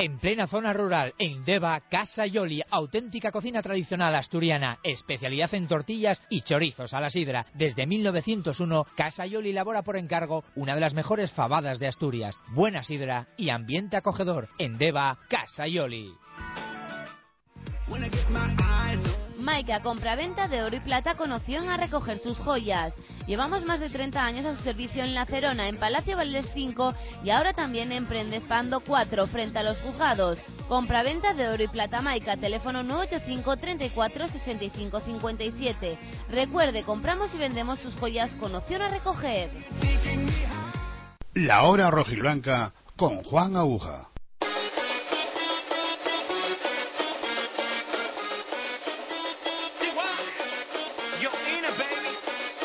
En plena zona rural, en Deva, Casa Yoli, auténtica cocina tradicional asturiana, especialidad en tortillas y chorizos a la sidra. Desde 1901, Casa Yoli elabora por encargo una de las mejores fabadas de Asturias. Buena sidra y ambiente acogedor. En Deva, Casa Yoli.
Maika, compraventa de oro y plata, con opción a recoger sus joyas. Llevamos más de 30 años a su servicio en La Cerona, en Palacio Valdés 5 y ahora también en Prendespando 4, frente a los juzgados. Compraventa de oro y plata Maika, teléfono 985 34 65 57. Recuerde, compramos y vendemos sus joyas con opción a recoger.
La hora rojiblanca con Juan Aguja.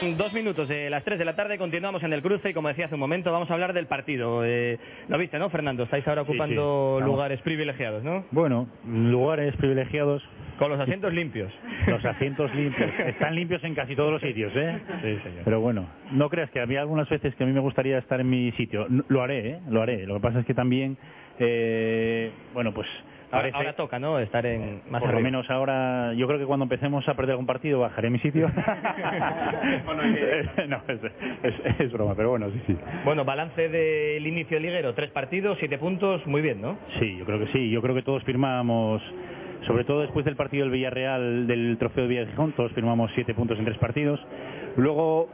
Dos minutos de las 3 de la tarde, continuamos en el cruce y como decía hace un momento, vamos a hablar del partido. Eh, Lo viste, ¿no, Fernando? Estáis ahora ocupando lugares privilegiados, ¿no?
Bueno, lugares privilegiados.
Con los asientos limpios.
Los asientos limpios. Están limpios en casi todos los sitios, ¿eh?
Sí, señor.
Pero bueno, no creas que había algunas veces que a mí me gustaría estar en mi sitio. Lo haré, ¿eh? Lo haré. Lo que pasa es que también, eh, bueno, pues
Ahora, toca, ¿no? Estar en más
por lo menos ahora, yo creo que cuando empecemos a perder algún partido bajaré mi sitio. (laughs) (laughs) no, es, es- es broma, pero bueno, sí, sí.
Bueno, balance del inicio liguero, tres partidos, siete puntos, muy bien, ¿no?
Sí, yo creo que sí. Yo creo que todos firmamos, sobre todo después del partido del Villarreal, del trofeo de Villa de Gijón, todos firmamos siete puntos en tres partidos. Luego,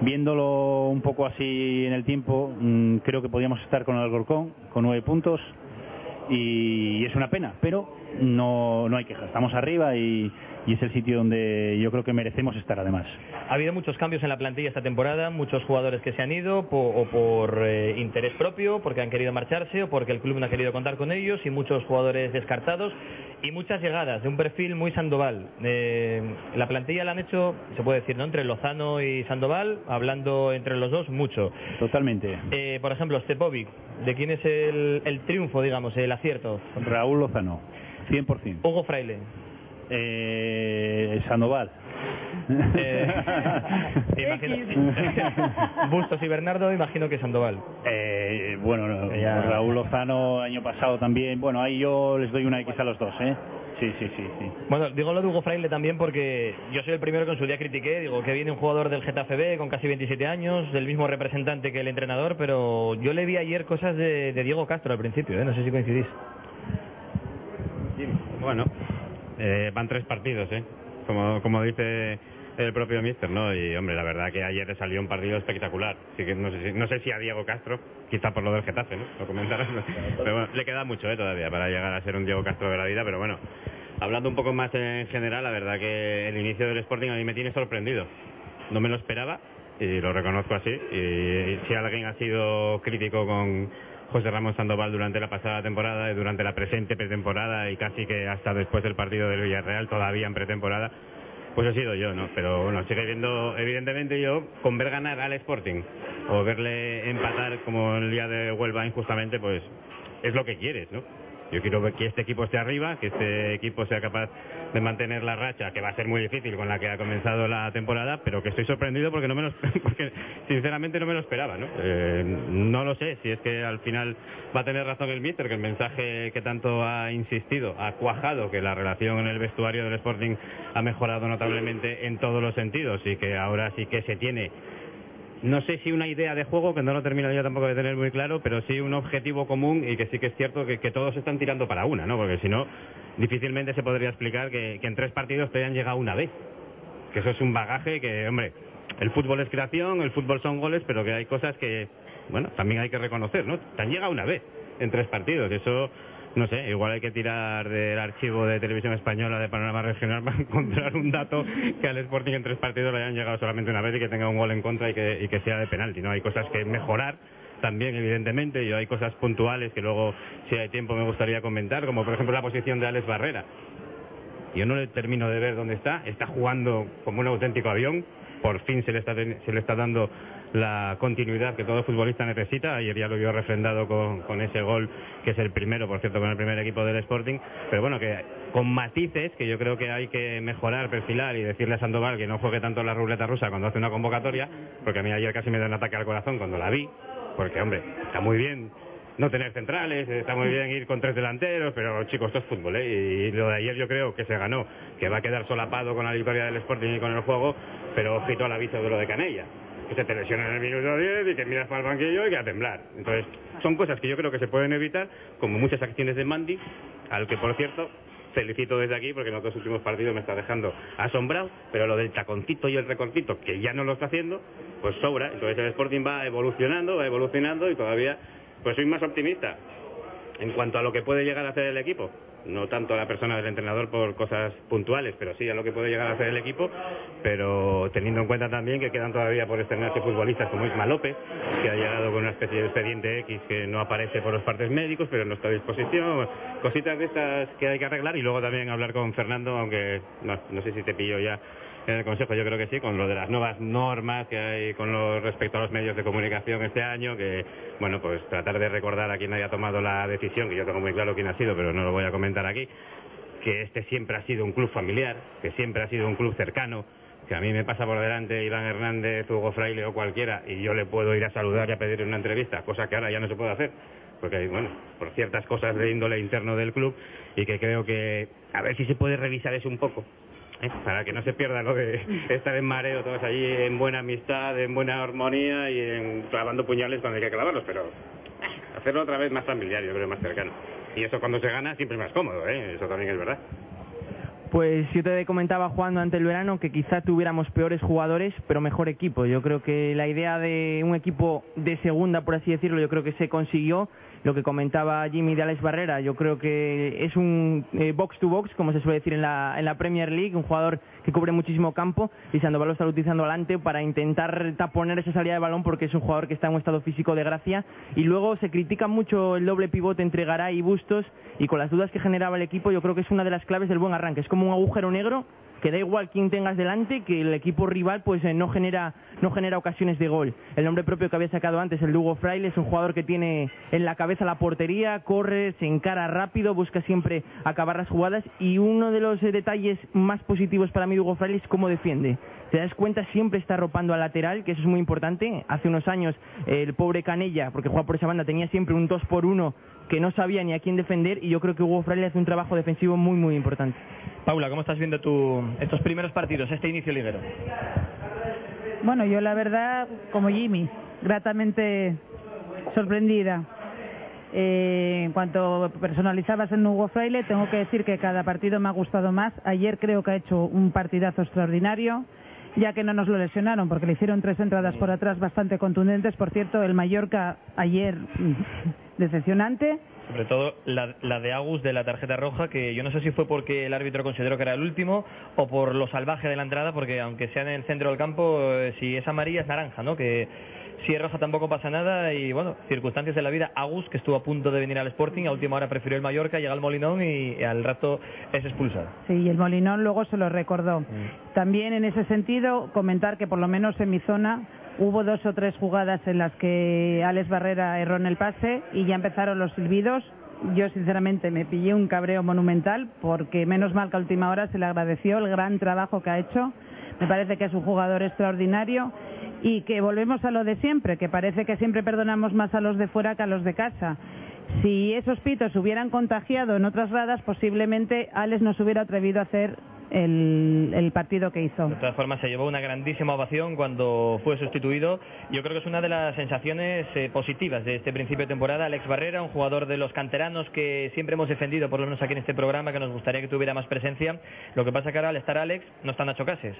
viéndolo un poco así en el tiempo, mm, creo que podíamos estar con el Alcorcón, con nueve puntos. Y es una pena, pero no, no hay quejas. Estamos arriba y, y es el sitio donde yo creo que merecemos estar además.
Ha habido muchos cambios en la plantilla esta temporada, muchos jugadores que se han ido o por eh, interés propio, porque han querido marcharse o porque el club no ha querido contar con ellos, y muchos jugadores descartados y muchas llegadas de un perfil muy Sandoval. Eh, la plantilla la han hecho, se puede decir, ¿no? Entre Lozano y Sandoval, hablando entre los dos mucho.
Totalmente.
Eh, por ejemplo, Stepovic, ¿de quién es el, el triunfo, digamos, el acierto?
Raúl Lozano, 100%.
Hugo Fraile.
Eh, Sandoval. (laughs)
Eh, (laughs) imagino- (laughs) Bustos y Bernardo, imagino que Sandoval.
Eh, bueno, no,
Ya.
Raúl Lozano año pasado también. Bueno, ahí yo les doy una X a los dos, ¿eh? Sí, sí, sí, sí.
Bueno, digo lo de Hugo Fraile también porque yo soy el primero que en su día critiqué, digo que viene un jugador del Getafe B con casi 27 años, del mismo representante que el entrenador, pero yo le vi ayer cosas de, de Diego Castro al principio, ¿eh? no sé si coincidís.
Bueno, eh, van tres partidos, ¿eh? Como, como dice el propio Mister, ¿no? Y, hombre, la verdad que ayer salió un partido espectacular. Así que no sé, si, no sé si a Diego Castro, quizá por lo del Getafe, ¿no? Lo comentarás. Pero bueno, le queda mucho, ¿eh? Todavía para llegar a ser un Diego Castro de la vida, pero bueno. Hablando un poco más en general, la verdad que el inicio del Sporting a mí me tiene sorprendido. No me lo esperaba y lo reconozco así. Y si alguien ha sido crítico con José Ramón Sandoval durante la pasada temporada y durante la presente pretemporada y casi que hasta después del partido del Villarreal, todavía en pretemporada, pues he sido yo, ¿no? Pero bueno, sigue viendo, evidentemente yo, con ver ganar al Sporting o verle empatar como el día de Huelva injustamente, pues es lo que quieres, ¿no? Yo quiero ver que este equipo esté arriba, que este equipo sea capaz de mantener la racha, que va a ser muy difícil con la que ha comenzado la temporada, pero que estoy sorprendido porque no me lo, (laughs) porque sinceramente no me lo esperaba, ¿no? Eh, no lo sé si es que al final va a tener razón el míster, que el mensaje que tanto ha insistido, ha cuajado, que la relación en el vestuario del Sporting ha mejorado notablemente en todos los sentidos y que ahora sí que se tiene no sé si una idea de juego, que no lo termino yo tampoco de tener muy claro, pero sí un objetivo común y que sí que es cierto que, todos están tirando para una, ¿no? Porque si no, difícilmente se podría explicar que, que en tres partidos te hayan llegado una vez. Que eso es un bagaje que, hombre, el fútbol es creación, el fútbol son goles, pero que hay cosas que, bueno, también hay que reconocer, ¿no? Te han llegado una vez en tres partidos, eso, no sé, igual hay que tirar del archivo de televisión española de Panorama Regional (laughs) para encontrar un dato que al Sporting en tres partidos le hayan llegado solamente una vez y que tenga un gol en contra y que, sea de penalti, ¿no? Hay cosas que mejorar también, evidentemente, y hay cosas puntuales que luego, si hay tiempo, me gustaría comentar, como por ejemplo la posición de Alex Barrera. Yo no le termino de ver dónde está, está jugando como un auténtico avión, por fin se le está, se le está dando la continuidad que todo futbolista necesita. Ayer ya lo vio refrendado con, ese gol, que es el primero, por cierto, con el primer equipo del Sporting. Pero bueno, que con matices que yo creo que hay que mejorar, perfilar y decirle a Sandoval que no juegue tanto la ruleta rusa cuando hace una convocatoria, porque a mí ayer casi me da un ataque al corazón cuando la vi, porque hombre, está muy bien no tener centrales, está muy bien ir con tres delanteros, pero chicos, esto es fútbol, ¿eh? Y lo de ayer yo creo que se ganó, que va a quedar solapado con la victoria del Sporting y con el juego, pero ojito al aviso de lo de Canella, se te lesiona en el minuto 10 y que miras para el banquillo y que a temblar. Entonces, son cosas que yo creo que se pueden evitar, como muchas acciones de Mandy, al que por cierto felicito desde aquí porque en los últimos partidos me está dejando asombrado, pero lo del taconcito y el recortito, que ya no lo está haciendo, pues sobra. Entonces el Sporting va evolucionando, va evolucionando y todavía pues soy más optimista en cuanto a lo que puede llegar a hacer el equipo. No tanto a la persona del entrenador por cosas puntuales, pero sí a lo que puede llegar a hacer el equipo, pero teniendo en cuenta también que quedan todavía por estrenarse futbolistas como Isma López, que ha llegado con una especie de expediente X que no aparece por los partes médicos, pero no está a disposición, cositas de estas que hay que arreglar y luego también hablar con Fernando, aunque no, no sé si te pillo ya en el Consejo, yo creo que sí, con lo de las nuevas normas que hay con lo respecto a los medios de comunicación este año, que, bueno, pues tratar de recordar a quien haya tomado la decisión, que yo tengo muy claro quién ha sido, pero no lo voy a comentar aquí, que este siempre ha sido un club familiar, que siempre ha sido un club cercano, que a mí me pasa por delante Iván Hernández, Hugo Fraile o cualquiera, y yo le puedo ir a saludar y a pedir una entrevista, cosa que ahora ya no se puede hacer, porque, bueno, por ciertas cosas de índole interno del club, y que creo que a ver si se puede revisar eso un poco, ¿eh? para que no se pierda lo de (laughs) estar en mareo todos allí en buena amistad, en buena armonía y en clavando puñales cuando hay que clavarlos, pero hacerlo otra vez más familiar, yo creo, más cercano. Y eso cuando se gana siempre es más cómodo, ¿eh? eso también es verdad.
Pues yo te comentaba jugando ante el verano que quizá tuviéramos peores jugadores, pero mejor equipo. Yo creo que la idea de un equipo de segunda, por así decirlo, yo creo que se consiguió. Lo que comentaba Jimmy de Alex Barrera, yo creo que es un eh, box to box, como se suele decir en la, en la Premier League, un jugador que cubre muchísimo campo y Sandoval lo está utilizando adelante para intentar taponar esa salida de balón porque es un jugador que está en un estado físico de gracia. Y luego se critica mucho el doble pivote entre Garay y Bustos y con las dudas que generaba el equipo, yo creo que es una de las claves del buen arranque. Es como un agujero negro que da igual quién tengas delante, que el equipo rival pues eh, no genera no genera ocasiones de gol. El nombre propio que había sacado antes, el Lugo Fraile, es un jugador que tiene en la cabeza la portería, corre, se encara rápido, busca siempre acabar las jugadas y uno de los eh, detalles más positivos para mí Hugo Fraile es cómo defiende. Te das cuenta, siempre está arropando al lateral, que eso es muy importante. Hace unos años el pobre Canella, porque juega por esa banda, tenía siempre un 2 por 1 que no sabía ni a quién defender y yo creo que Hugo Fraile hace un trabajo defensivo muy muy importante.
Paula, ¿cómo estás viendo tú estos primeros partidos, este inicio liguero?
Bueno, yo la verdad, como Jimmy, gratamente sorprendida. Eh, en cuanto personalizabas en Hugo Fraile, tengo que decir que cada partido me ha gustado más. Ayer creo que ha hecho un partidazo extraordinario, ya que no nos lo lesionaron, porque le hicieron tres entradas por atrás bastante contundentes. Por cierto, el Mallorca ayer (laughs) decepcionante.
Sobre todo la, la de Agus de la tarjeta roja, que yo no sé si fue porque el árbitro consideró que era el último o por lo salvaje de la entrada, porque aunque sea en el centro del campo, eh, si es amarilla es naranja, ¿no? Que si es roja tampoco pasa nada y bueno, circunstancias de la vida. Agus, que estuvo a punto de venir al Sporting, a última hora prefirió el Mallorca, llega al Molinón y, al rato es expulsado.
Sí, y el Molinón luego se lo recordó. También en ese sentido, comentar que por lo menos en mi zona hubo dos o tres jugadas en las que Alex Barrera erró en el pase y ya empezaron los silbidos. Yo sinceramente me pillé un cabreo monumental porque menos mal que a última hora se le agradeció el gran trabajo que ha hecho. Me parece que es un jugador extraordinario y que volvemos a lo de siempre, que parece que siempre perdonamos más a los de fuera que a los de casa. Si esos pitos hubieran contagiado en otras gradas, posiblemente Alex no se hubiera atrevido a hacer el, partido que hizo.
De todas formas, se llevó una grandísima ovación cuando fue sustituido. Yo creo que es una de las sensaciones eh, positivas de este principio de temporada. Alex Barrera, un jugador de los canteranos que siempre hemos defendido, por lo menos aquí en este programa, que nos gustaría que tuviera más presencia. Lo que pasa que ahora al estar Alex no está Nacho Cases.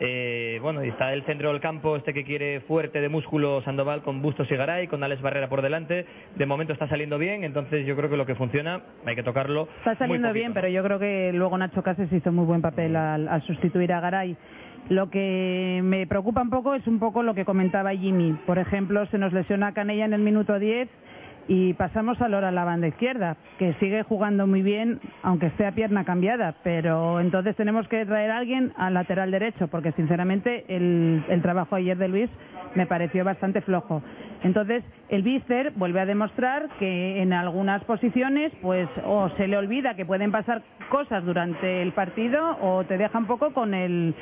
Eh, bueno, y está el centro del campo, este que quiere fuerte de músculo Sandoval con Bustos y Garay, con Alex Barrera por delante. De momento está saliendo bien, entonces yo creo que lo que funciona hay que tocarlo.
Está saliendo bien, pero yo creo que luego Nacho Cases hizo muy buen papel al, al sustituir a Garay. Lo que me preocupa un poco es un poco lo que comentaba Jimmy. Por ejemplo, se nos lesiona Canella en el minuto 10 y pasamos a la banda izquierda, que sigue jugando muy bien, aunque esté a pierna cambiada, pero entonces tenemos que traer a alguien al lateral derecho, porque sinceramente el, el trabajo ayer de Luis me pareció bastante flojo. Entonces, el Víster vuelve a demostrar que en algunas posiciones, pues, o se le olvida que pueden pasar cosas durante el partido, o te deja un poco con el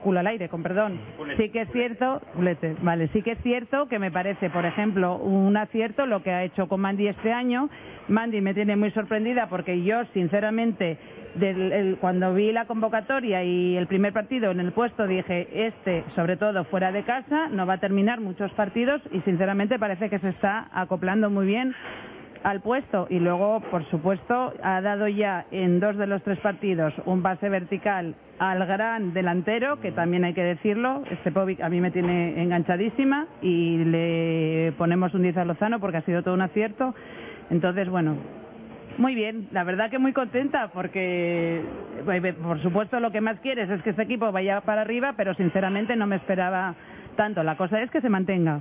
culo al aire, con perdón. Sí que es cierto, culete, vale, sí que es cierto que me parece, por ejemplo, un acierto lo que ha hecho con Mandy este año. Mandy me tiene muy sorprendida porque yo, sinceramente, del- el- cuando vi la convocatoria y el primer partido en el puesto dije, este, sobre todo fuera de casa, no va a terminar muchos partidos y sinceramente parece que se está acoplando muy bien al puesto y luego, por supuesto, ha dado ya en dos de los tres partidos un pase vertical al gran delantero, que también hay que decirlo, Stepovic a mí me tiene enganchadísima y le ponemos un 10 a Lozano porque ha sido todo un acierto. Entonces, bueno, muy bien, la verdad que muy contenta porque, eh, por supuesto, lo que más quieres es que este equipo vaya para arriba, pero sinceramente no me esperaba tanto. La cosa es que se mantenga.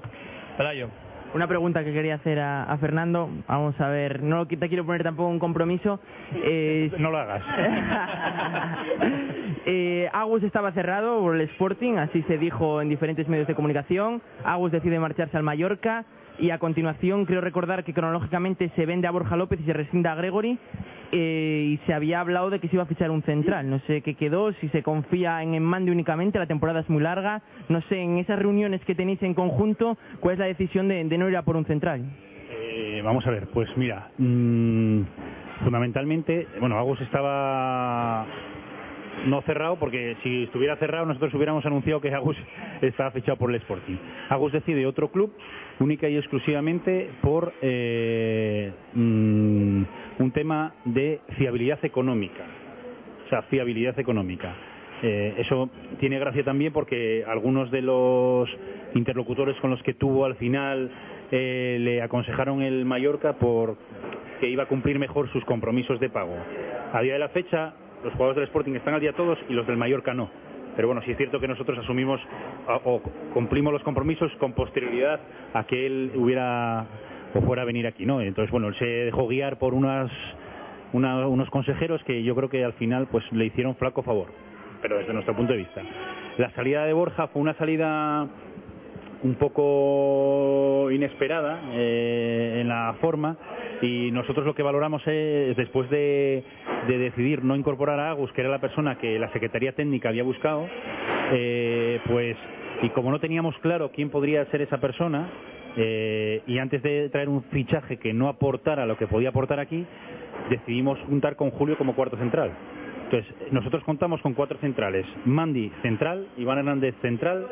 Una pregunta que quería hacer a, a Fernando. Vamos a ver, no te quiero poner tampoco un compromiso. Eh,
no lo hagas. (laughs)
eh, Agus estaba cerrado por el Sporting, así se dijo en diferentes medios de comunicación. Agus decide marcharse al Mallorca y a continuación creo recordar que cronológicamente se vende a Borja López y se rescinde a Gregory eh, y se había hablado de que se iba a fichar un central. No sé qué quedó, si se confía en Mande únicamente, la temporada es muy larga. No sé, en esas reuniones que tenéis en conjunto, ¿cuál es la decisión de, de no ir a por un central?
Eh, vamos a ver, pues mira, mm, fundamentalmente, bueno, Agus estaba no cerrado porque si estuviera cerrado nosotros hubiéramos anunciado que Agus (laughs) estaba fichado por el Sporting. Agus decide otro club única y exclusivamente por eh, mm, un tema de fiabilidad económica. O sea, fiabilidad económica. Eh, eso tiene gracia también porque algunos de los interlocutores con los que tuvo al final eh, le aconsejaron el Mallorca por que iba a cumplir mejor sus compromisos de pago. A día de la fecha, los jugadores del Sporting están al día todos y los del Mallorca no. Pero bueno, sí es cierto que nosotros asumimos o cumplimos los compromisos con posterioridad a que él hubiera o fuera a venir aquí, ¿no? Entonces, bueno, él se dejó guiar por unas, una- unos consejeros que yo creo que al final pues le hicieron flaco favor, pero desde nuestro punto de vista. La salida de Borja fue una salida un poco inesperada eh, en la forma y nosotros lo que valoramos es después de, de decidir no incorporar a Agus que era la persona que la Secretaría Técnica había buscado eh, pues y como no teníamos claro quién podría ser esa persona eh, y antes de traer un fichaje que no aportara lo que podía aportar aquí decidimos juntar con Julio como cuarto central entonces, nosotros contamos con cuatro centrales. Mandy, central, Iván Hernández, central,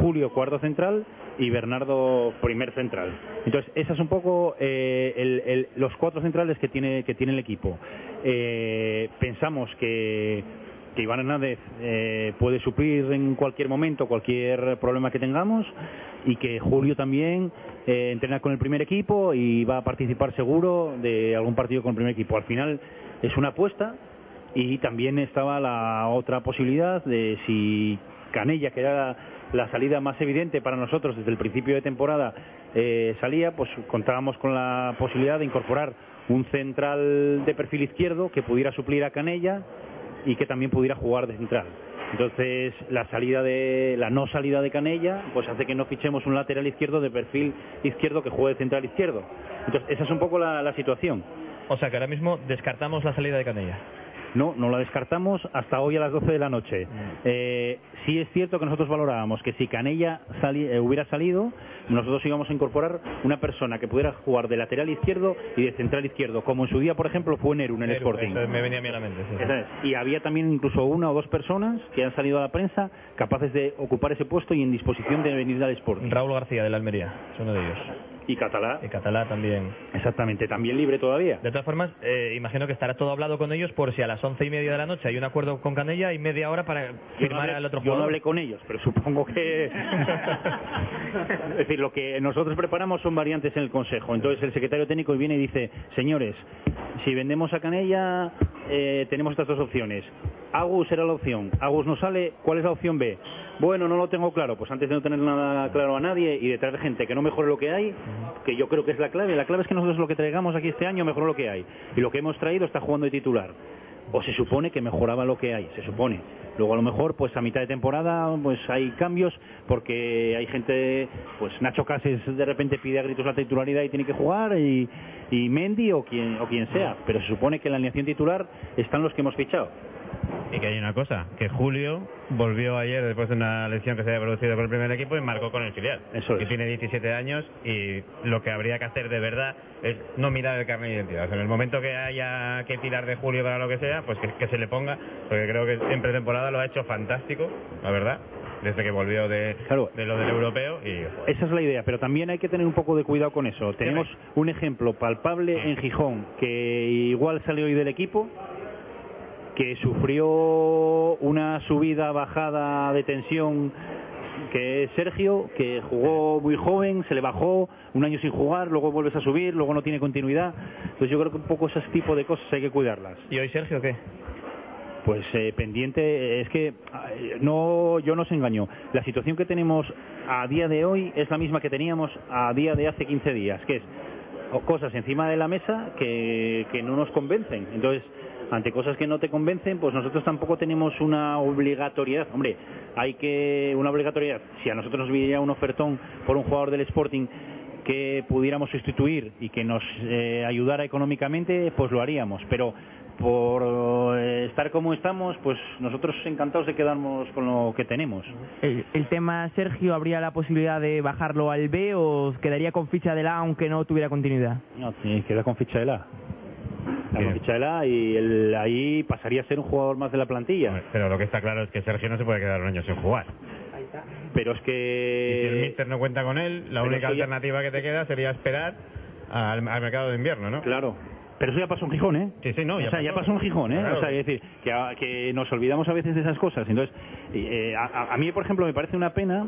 Julio, cuarto central y Bernardo, primer central. Entonces, esas es un poco eh, el- el- los cuatro centrales que tiene, que tiene el equipo. Eh, pensamos que, que Iván Hernández eh, puede suplir en cualquier momento cualquier problema que tengamos y que Julio también eh, entrena con el primer equipo y va a participar seguro de algún partido con el primer equipo. Al final es una apuesta y también estaba la otra posibilidad de si Canella, que era la salida más evidente para nosotros desde el principio de temporada, eh, salía, pues contábamos con la posibilidad de incorporar un central de perfil izquierdo que pudiera suplir a Canella y que también pudiera jugar de central. Entonces, la salida de la no salida de Canella, pues hace que no fichemos un lateral izquierdo de perfil izquierdo que juegue de central izquierdo. Entonces, esa es un poco la, la situación.
O sea que ahora mismo descartamos la salida de Canella.
No, no la descartamos hasta hoy a las 12 de la noche. Eh, sí es cierto que nosotros valorábamos que si Canella sali- eh, hubiera salido, nosotros íbamos a incorporar una persona que pudiera jugar de lateral izquierdo y de central izquierdo, como en su día, por ejemplo, fue Neru en el
Neru,
Sporting.
eso me venía a mí a la mente. sí.
Esa es. Y había también incluso una o dos personas que han salido a la prensa capaces de ocupar ese puesto y en disposición de venir al Sporting.
Raúl García de la Almería, es uno de ellos.
Y Catalá.
Y Catalá también.
Exactamente, también libre todavía.
De todas formas, eh, imagino que estará todo hablado con ellos por si a las once y media de la noche hay un acuerdo con Canella y media hora para
Yo
firmar al otro
yo
jugador.
no hablé con ellos, pero supongo que... (laughs) es decir, lo que nosotros preparamos son variantes en el Consejo. Entonces el secretario técnico viene y dice, señores, si vendemos a Canella, eh, tenemos estas dos opciones. Agus era la opción. Agus no sale, ¿cuál es la opción B? Bueno, no lo tengo claro. Pues antes de no tener nada claro a nadie y de traer gente que no mejore lo que hay, que yo creo que es la clave. La clave es que nosotros lo que traigamos aquí este año mejoró lo que hay. Y lo que hemos traído está jugando de titular o se supone que mejoraba lo que hay, se supone. Luego a lo mejor pues a mitad de temporada pues hay cambios porque hay gente, pues Nacho Cases de repente pide a gritos la titularidad y tiene que jugar y, y Mendy o quien, o quien sea, pero se supone que en la alineación titular están los que hemos fichado.
Y que hay una cosa, que Julio volvió ayer después de una lesión que se había producido con el primer equipo y marcó con el filial.
Eso
Que tiene 17 años y lo que habría que hacer de verdad es no mirar el carnet de identidad. O sea, en el momento que haya que tirar de Julio para lo que sea, pues que, que se le ponga, porque creo que en pretemporada lo ha hecho fantástico, la verdad, desde que volvió de, de lo del europeo y
Esa es la idea, pero también hay que tener un poco de cuidado con eso. Tenemos un ejemplo palpable en Gijón que igual salió hoy del equipo, que sufrió una subida, bajada de tensión, que es Sergio, que jugó muy joven, se le bajó un año sin jugar, luego vuelves a subir, luego no tiene continuidad. Entonces yo creo que un poco ese tipo de cosas hay que cuidarlas.
¿Y hoy Sergio qué?
Pues eh, pendiente, es que no, yo no os engaño. La situación que tenemos a día de hoy es la misma que teníamos a día de hace 15 días, que es cosas encima de la mesa que, que no nos convencen. Entonces, ante cosas que no te convencen, pues nosotros tampoco tenemos una obligatoriedad. Hombre, hay que una obligatoriedad. Si a nosotros nos viniera un ofertón por un jugador del Sporting que pudiéramos sustituir y que nos eh, ayudara económicamente, pues lo haríamos. Pero por estar como estamos, pues nosotros encantados de quedarnos con lo que tenemos.
El, el tema Sergio, ¿habría la posibilidad de bajarlo al B o quedaría con ficha del A aunque no tuviera continuidad?
No, sí, queda con ficha de la. Queda con ficha de la y él ahí pasaría a ser un jugador más de la plantilla.
Pero lo que está claro es que Sergio no se puede quedar un año sin jugar.
Pero es
Y si el
que
míster no cuenta con él, la
Pero
única
ya-
alternativa que te queda sería esperar al, al mercado de invierno, ¿no?
Claro. Pero eso ya pasó en Gijón, ¿eh?
Sí, sí, no, ya
o sea, ya
pasó.
en Gijón, ¿eh?
Claro.
O sea, es decir, que, a- que nos olvidamos a veces de esas cosas. Entonces, eh, a, a- a mí, por ejemplo, me parece una pena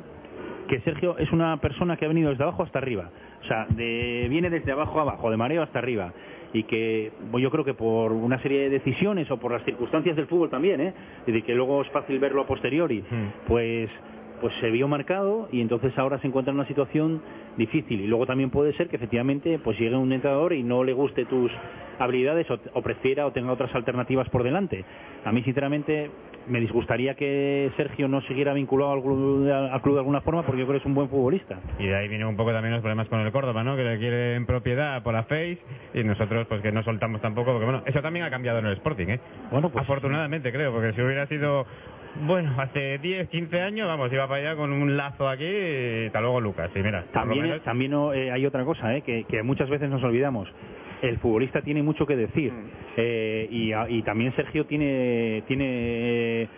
que Sergio es una persona que ha venido desde abajo hasta arriba. O sea, de, viene desde abajo a abajo, de mareo hasta arriba. Y que yo creo que por una serie de decisiones o por las circunstancias del fútbol también, ¿eh? Es decir, que luego es fácil verlo a posteriori, pues pues se vio marcado y entonces ahora se encuentra en una situación difícil y luego también puede ser que efectivamente pues llegue un entrenador y no le guste tus habilidades o, o prefiera o tenga otras alternativas por delante. A mí sinceramente me disgustaría que Sergio no siguiera vinculado al club, de- al club de alguna forma porque yo creo que es un buen futbolista.
Y de ahí vienen un poco también los problemas con el Córdoba, ¿no? Que le quieren propiedad por la Face y nosotros pues que no soltamos tampoco, porque bueno, eso también ha cambiado en el Sporting, ¿eh?
Bueno, pues
Afortunadamente creo, porque si hubiera sido, bueno, hace 10, 15 años, vamos, iba para allá con un lazo aquí y hasta luego Lucas. Y mira,
También,
menos-
también no, eh, hay otra cosa eh, que, que muchas veces nos olvidamos. El futbolista tiene mucho que decir eh, y, a- y también Sergio tiene tiene eh,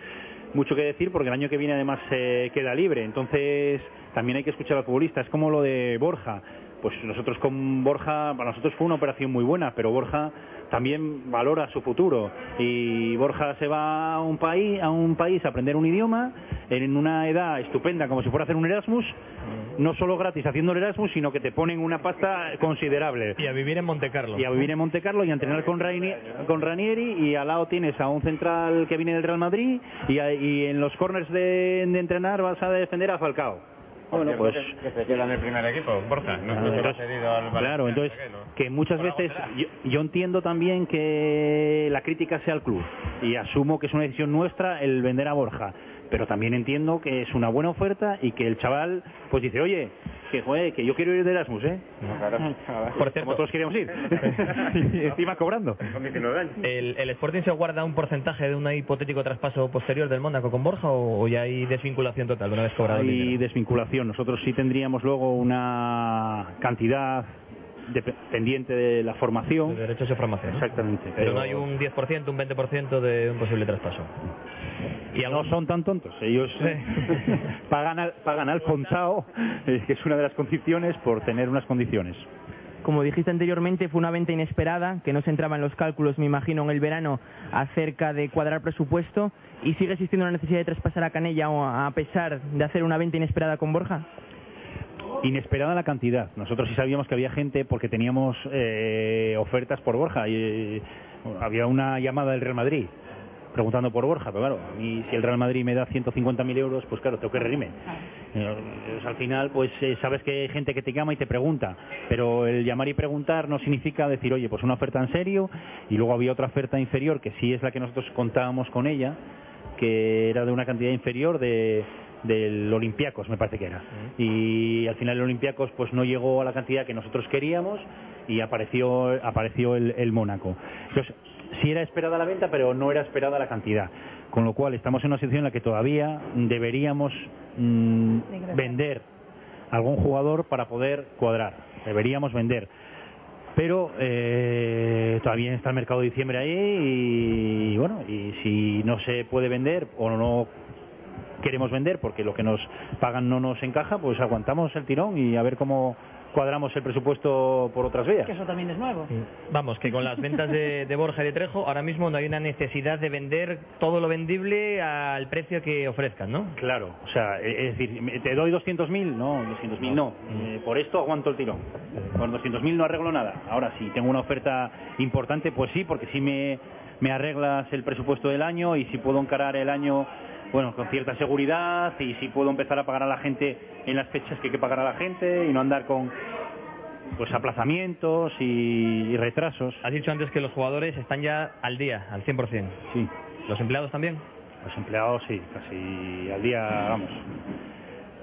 mucho que decir porque el año que viene además eh, queda libre. Entonces también hay que escuchar al futbolista. Es como lo de Borja. Pues nosotros con Borja, para nosotros fue una operación muy buena, pero Borja también valora su futuro. Y Borja se va a un país a un país a aprender un idioma en una edad estupenda como si fuera a hacer un Erasmus. No solo gratis haciendo el Erasmus sino que te ponen una pasta considerable.
Y a vivir en Monte Carlo.
y a vivir en Monte Carlo y a entrenar con, Raini- con Ranieri. Y al lado tienes a un central que viene del Real Madrid y, a- y en los corners de, de entrenar vas a defender a Falcao bueno pues
que se queda en el primer equipo, Borja, no
Claro, entonces-
cedido al
Claro, que muchas veces yo, yo entiendo también que la crítica sea al club y asumo que es una decisión nuestra el vender a Borja, pero también entiendo que es una buena oferta y que el chaval pues dice, oye, que joder, que yo quiero ir de Erasmus, ¿eh?
Por cierto,
Como todos queríamos ir. (laughs) (laughs) y encima cobrando.
¿El, ¿El Sporting se guarda un porcentaje de un hipotético traspaso posterior del Mónaco con Borja o, o ya hay desvinculación total una vez cobrado el
Hay
dinero?
desvinculación. Nosotros sí tendríamos luego una cantidad de- pendiente de la formación.
De derechos de formación. ¿no?
Exactamente.
Pero no hay un 10%, un 20% de un posible traspaso.
Y
no son tan tontos. Ellos (laughs) pagan, al, pagan al contado, eh, que es una de las condiciones, por tener unas condiciones.
Como dijiste anteriormente, fue una venta inesperada, que no se entraba en los cálculos, me imagino, en el verano acerca de cuadrar presupuesto. ¿Y sigue existiendo la necesidad de traspasar a Canella o a pesar de hacer una venta inesperada con Borja?
Inesperada la cantidad. Nosotros sí sabíamos que había gente porque teníamos eh, ofertas por Borja. Y, eh, había una llamada del Real Madrid preguntando por Borja, pero claro, a mí si el Real Madrid me da 150.000 euros, pues claro, tengo que reírme. Eh, pues al final, pues eh, sabes que hay gente que te llama y te pregunta, pero el llamar y preguntar no significa decir, oye, pues una oferta en serio, y luego había otra oferta inferior, que sí es la que nosotros contábamos con ella, que era de una cantidad inferior de del Olympiacos me parece que era. Y al final el Olympiacos pues no llegó a la cantidad que nosotros queríamos y apareció apareció el, el Mónaco. Entonces sí era esperada la venta pero no era esperada la cantidad. Con lo cual estamos en una situación en la que todavía deberíamos mm, vender algún jugador para poder cuadrar. Deberíamos vender. Pero eh, todavía está el mercado de diciembre ahí y bueno y si no se puede vender o no queremos vender porque lo que nos pagan no nos encaja pues aguantamos el tirón y a ver cómo cuadramos el presupuesto por otras vías
Que eso también es nuevo.
Vamos, que con las ventas de, de Borja y de Trejo, ahora mismo no hay una necesidad de vender todo lo vendible al precio que ofrezcan, ¿no?
Claro, o sea, e- es decir, ¿me- ¿te doy 200.000? No, 200.000 no. Eh, por esto aguanto el tirón. Con 200.000 no arreglo nada. Ahora, si tengo una oferta importante, pues sí, porque sí me, me arreglas el presupuesto del año y si puedo encarar el año, bueno, con cierta seguridad y si puedo empezar a pagar a la gente en las fechas que hay que pagar a la gente y no andar con pues aplazamientos y, y retrasos.
Has dicho antes que los jugadores están ya al día, al 100%.
Sí.
¿Los empleados también?
Los empleados sí, casi al día, vamos.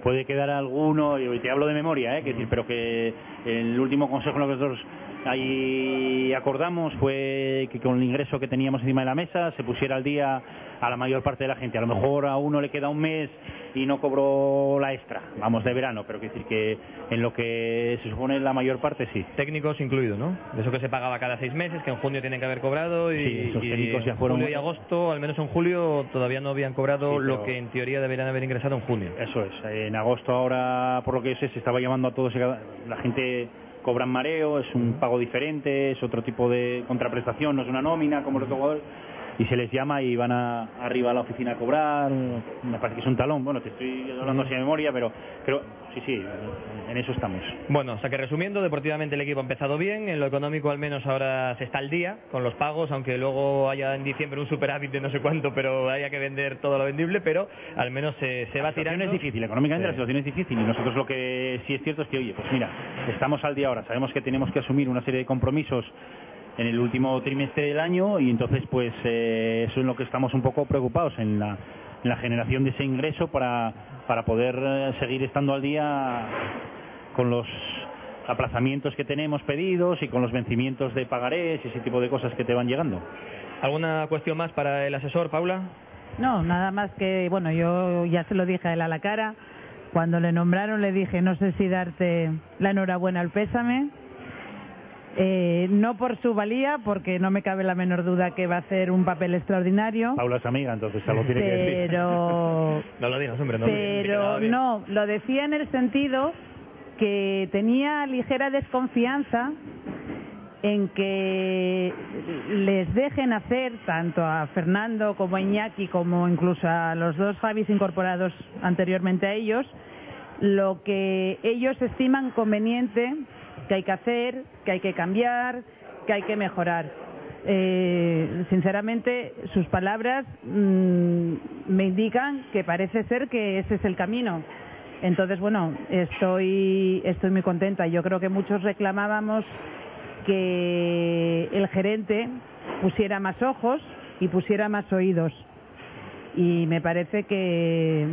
Puede quedar alguno, y te hablo de memoria, ¿eh? que decir, pero que el último consejo en lo que nosotros ahí acordamos fue que con el ingreso que teníamos encima de la mesa se pusiera al día a la mayor parte de la gente. A lo mejor a uno le queda un mes y no cobró la extra, vamos, de verano, pero que decir que en lo que se supone la mayor parte sí.
Técnicos incluido, ¿no? De eso que se pagaba cada seis meses, que en junio tienen que haber cobrado y,
Sí, esos
y
técnicos ya
en
fueron-
julio y agosto, al menos en julio, todavía no habían cobrado
Sí,
lo que en teoría deberían haber ingresado en junio.
Eso es. En agosto ahora, por lo que sé, se estaba llamando a todos. y cada- La gente cobra en mareo, es un pago diferente, es otro tipo de contraprestación, no es una nómina como el otro jugador. Y se les llama y van a, arriba a la oficina a cobrar. Me parece que es un talón. Bueno, te estoy hablando así de memoria, pero creo, sí, sí, en eso estamos.
Bueno, o sea que resumiendo, deportivamente el equipo ha empezado bien, en lo económico al menos ahora se está al día con los pagos, aunque luego haya en diciembre un superávit de no sé cuánto, pero haya que vender todo lo vendible, pero al menos se, se va
La situación
tirando.
es difícil, económicamente
Sí.
la situación es difícil y nosotros lo que sí es cierto es que, oye, pues mira, estamos al día ahora, sabemos que tenemos que asumir una serie de compromisos en el último trimestre del año y entonces pues eh, eso es lo que estamos un poco preocupados en la, en la generación de ese ingreso para, para poder eh, seguir estando al día con los aplazamientos que tenemos pedidos y con los vencimientos de pagarés y ese tipo de cosas que te van llegando.
¿Alguna cuestión más para el asesor, Paula?
No, nada más que, bueno, yo ya se lo dije a él a la cara. Cuando le nombraron le dije, no sé si darte la enhorabuena al pésame. Eh, no por su valía, porque no me cabe la menor duda que va a hacer un papel extraordinario.
Paula es amiga, entonces algo tiene que decir.
Pero (laughs)
No lo digas, hombre, no lo
pero no, lo decía en el sentido que tenía ligera desconfianza en que les dejen hacer tanto a Fernando como a Iñaki como incluso a los dos Javis incorporados anteriormente a ellos lo que ellos estiman conveniente que hay que hacer, que hay que cambiar, que hay que mejorar. Eh, sinceramente, sus palabras mm, me indican que parece ser que ese es el camino. Entonces, bueno, estoy, estoy muy contenta. Yo creo que muchos reclamábamos que el gerente pusiera más ojos y pusiera más oídos. Y me parece que,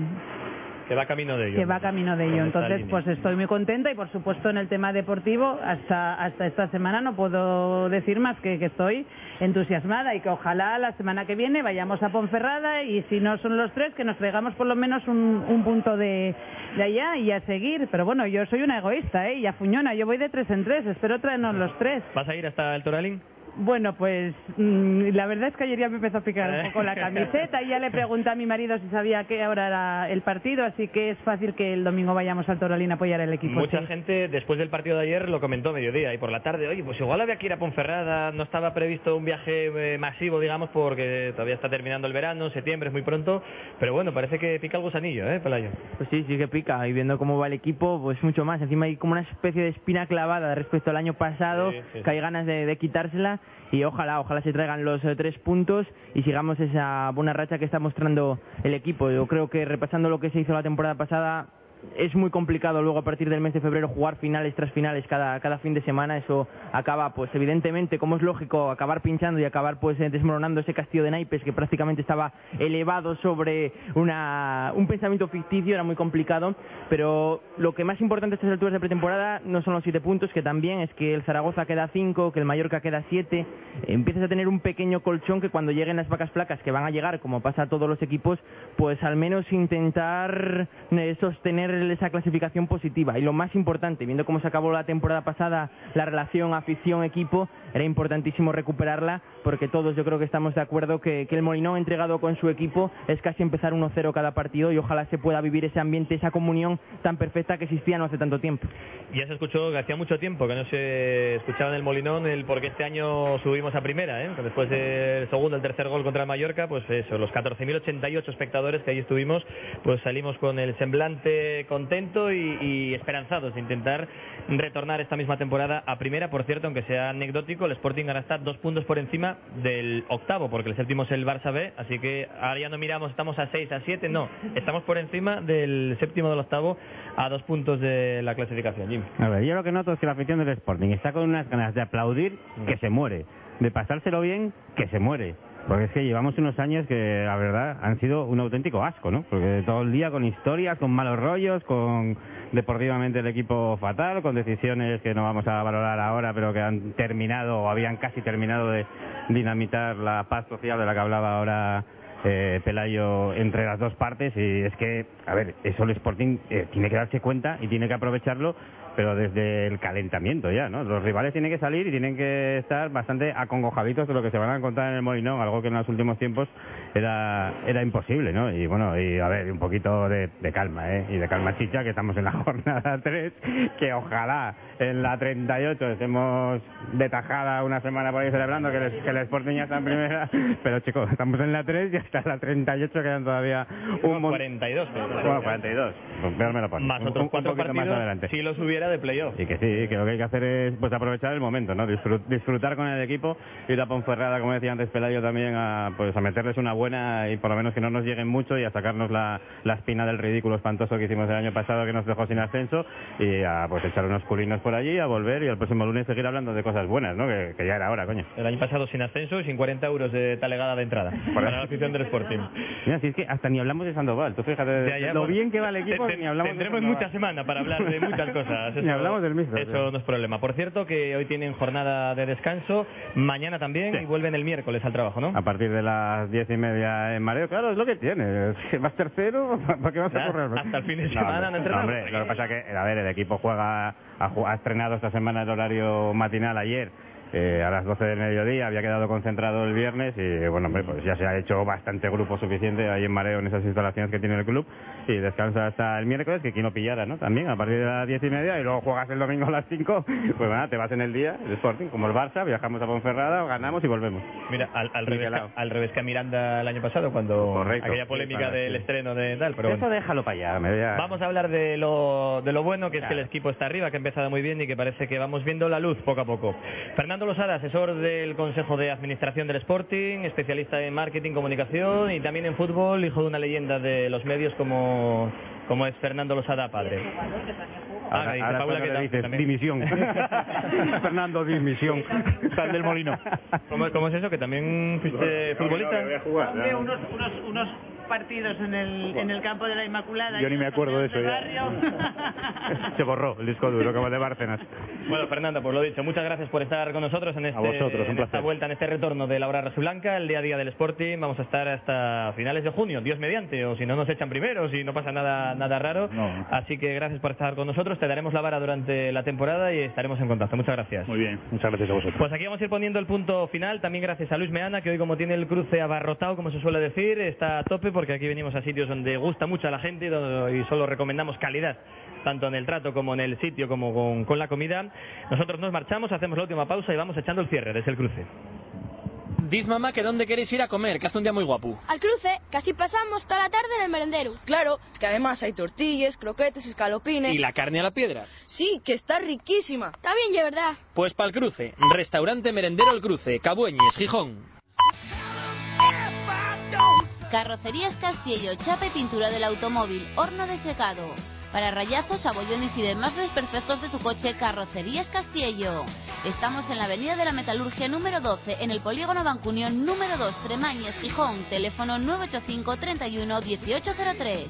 Que va camino de ello.
que va camino de ello. Entonces, pues estoy muy contenta y por supuesto en el tema deportivo hasta hasta esta semana no puedo decir más que que estoy entusiasmada y que ojalá la semana que viene vayamos a Ponferrada y si no son los tres que nos traigamos por lo menos un, un punto de, de allá y a seguir. Pero bueno, yo soy una egoísta, ¿eh? Y a Fuñona, yo voy de tres en tres, espero traernos los tres.
¿Vas a ir hasta el Toralín?
Bueno, pues mm, la verdad es que ayer ya me empezó a picar un poco la camiseta y ya le pregunté a mi marido si sabía qué hora era el partido, así que es fácil que el domingo vayamos al Torolín a apoyar al equipo.
Mucha
sí.
gente después del partido de ayer lo comentó a mediodía y por la tarde, oye, pues igual había que ir a Ponferrada, no estaba previsto un viaje eh, masivo, digamos, porque todavía está terminando el verano, septiembre es muy pronto, pero bueno, parece que pica el gusanillo, ¿eh, Pelayo?
Pues sí, sí que pica. Y viendo cómo va el equipo, pues mucho más. Encima hay como una especie de espina clavada respecto al año pasado,
Sí, sí.
que hay ganas de, de quitársela. Y ojalá, ojalá se traigan los eh, tres puntos y sigamos esa buena racha que está mostrando el equipo. Yo creo que repasando lo que se hizo la temporada pasada, es muy complicado luego a partir del mes de febrero jugar finales tras finales cada, cada fin de semana. Eso acaba, pues evidentemente, como es lógico, acabar pinchando y acabar pues eh, desmoronando ese castillo de naipes que prácticamente estaba elevado sobre una, un pensamiento ficticio, era muy complicado. Pero lo que más importante a estas alturas de pretemporada no son los siete puntos, que también es que el Zaragoza queda cinco, que el Mallorca queda siete. Empiezas a tener un pequeño colchón que cuando lleguen las vacas flacas, que van a llegar, como pasa a todos los equipos, pues al menos intentar eh, sostener esa clasificación positiva. Y lo más importante, viendo cómo se acabó la temporada pasada la relación afición-equipo, era importantísimo recuperarla, porque todos yo creo que estamos de acuerdo que, que el Molinón entregado con su equipo es casi empezar 1-0 cada partido y ojalá se pueda vivir ese ambiente, esa comunión tan perfecta que existía no hace tanto tiempo.
Ya se escuchó que hacía mucho tiempo que no se escuchaba en el Molinón el por qué este año subimos a primera, ¿eh? Después del segundo, el tercer gol contra el Mallorca, pues eso, los 14.088 espectadores que ahí estuvimos, pues salimos con el semblante contento y, y esperanzados de intentar retornar esta misma temporada a primera. Por cierto, aunque sea anecdótico, el Sporting ahora está dos puntos por encima del octavo, porque el séptimo es el Barça B, así que ahora ya no miramos, estamos a 6, a 7, no, estamos por encima del séptimo del octavo a dos puntos de la clasificación, Jim.
A ver, yo lo que noto es que la afición del Sporting está con unas ganas de aplaudir que se muere, de pasárselo bien que se muere. Porque es que llevamos unos años que, la verdad, han sido un auténtico asco, ¿no? Porque todo el día con historias, con malos rollos, con deportivamente el equipo fatal, con decisiones que no vamos a valorar ahora, pero que han terminado o habían casi terminado de dinamitar la paz social de la que hablaba ahora eh, Pelayo entre las dos partes y es que, a ver, eso el Sporting eh, tiene que darse cuenta y tiene que aprovecharlo, pero desde el calentamiento ya, ¿no? Los rivales tienen que salir y tienen que estar bastante acongojaditos de lo que se van a encontrar en el Molinón, algo que en los últimos tiempos era era imposible, ¿no? Y bueno, y a ver, un poquito de, de calma, ¿eh? Y de calma chicha, que estamos en la (laughs) jornada 3, que ojalá en la 38 estemos de tajada una semana por ahí celebrando que el, que el Sporting ya está en primera, pero chicos, estamos en la 3 y hasta la 38 quedan todavía un mon-
42.
Bueno, 42. Pues.
Más
Un-
otros
un
cuatro
poquito
partidos
más adelante.
si los hubiera de playoff.
Y que sí, que lo que hay que hacer es pues aprovechar el momento, ¿no? Disfrut- disfrutar con el equipo, ir a Ponferrada, como decía antes Pelayo también, a, pues a meterles una buena y por lo menos que no nos lleguen mucho y a sacarnos la, la espina del ridículo espantoso que hicimos el año pasado que nos dejó sin ascenso y a pues echar unos culinos por allí, a volver y el próximo lunes seguir hablando de cosas buenas, ¿no? Que, que ya era hora, coño.
El año pasado sin ascenso y sin 40 euros de talegada de entrada para la afición del Sporting.
Mira, si es que hasta ni hablamos de Sandoval, tú fíjate de-
Ya, ya,
lo
bueno.
bien que va el equipo,
Te- te-
ni hablamos
Tendremos
de Sandoval.
mucha semana para hablar de muchas cosas.
Ni hablamos del mismo,
Eso no es problema. Por cierto, que hoy tienen jornada de descanso, mañana también y vuelven el miércoles al trabajo, ¿no?
A partir de las diez y media en mareo, claro, es lo que tiene. Si vas tercero, (laughs) ¿para qué vas a correr?
hasta el fin de semana no entrenamos.
hombre, lo que pasa es que, a ver, el equipo juega, ha, ha estrenado esta semana el horario matinal ayer. Eh, a las 12 del mediodía, había quedado concentrado el viernes y bueno, hombre, pues ya se ha hecho bastante grupo suficiente ahí en Mareo en esas instalaciones que tiene el club y descansa hasta el miércoles, que quien lo pillara, ¿no? También a partir de las 10 y media y luego juegas el domingo a las 5, (laughs) pues bueno, te vas en el día, el Sporting, como el Barça, viajamos a Ponferrada, ganamos y volvemos.
Mira, al, al revés,
Niquelao.
al revés que a Miranda el año pasado, cuando
Correcto,
aquella
sí,
polémica
para-
del
sí.
estreno de tal, pero
Eso
bueno.
déjalo para allá, me voy a...
Vamos a hablar de lo, de lo bueno, que es
Claro.
que el equipo está arriba, que ha empezado muy bien y que parece que vamos viendo la luz poco a poco. Fernando Losada, asesor del Consejo de Administración del Sporting, especialista en marketing, comunicación y también en fútbol, hijo de una leyenda de los medios como, como es Fernando Losada padre. Ah,
Ahora,
dice
ahora
Paula que
le dices
también.
dimisión. (laughs) Fernando, dimisión.
Sal del molino. ¿Cómo, cómo es eso? ¿Que también fuiste futbolista?
Hombre, unos, unos, unos
partidos en el, en el campo de la Inmaculada.
Yo ni me acuerdo de eso ya. (laughs) Se borró el disco duro como el de Bárcenas.
Bueno, Fernando, pues lo dicho, muchas gracias por estar con nosotros en, este,
vosotros, un
en esta vuelta, en este retorno de la hora rojiblanca, el día a día del Sporting. Vamos a estar hasta finales de junio, Dios mediante, o si no nos echan primero, si no pasa nada, nada raro.
No.
Así que gracias por estar con nosotros, te daremos la vara durante la temporada y estaremos en contacto. Muchas gracias.
Muy bien, muchas gracias a vosotros.
Pues aquí vamos a ir poniendo el punto final, también gracias a Luis Meana, que hoy como tiene el cruce abarrotado, como se suele decir, está a tope, porque aquí venimos a sitios donde gusta mucho a la gente y solo recomendamos calidad, tanto en el trato como en el sitio, como con, con la comida. Nosotros nos marchamos, hacemos la última pausa y vamos echando el cierre desde el cruce.
Diz mamá que dónde queréis ir a comer, que hace un día muy guapo.
Al cruce, casi pasamos toda la tarde en el merendero.
Claro, es que además hay tortillas, croquetes, escalopines.
¿Y la carne a la piedra?
Sí, que está riquísima.
Está bien, de verdad.
Pues para el cruce, restaurante merendero El Cruce, Cabueñes, Gijón.
Carrocerías Castillo, chapa y pintura del automóvil, horno de secado. Para rayazos, abollones y demás desperfectos de tu coche, Carrocerías Castillo. Estamos en la Avenida de la Metalurgia número 12, en el Polígono Bancunión número 2, Tremañes, Gijón. Teléfono 985 31 1803.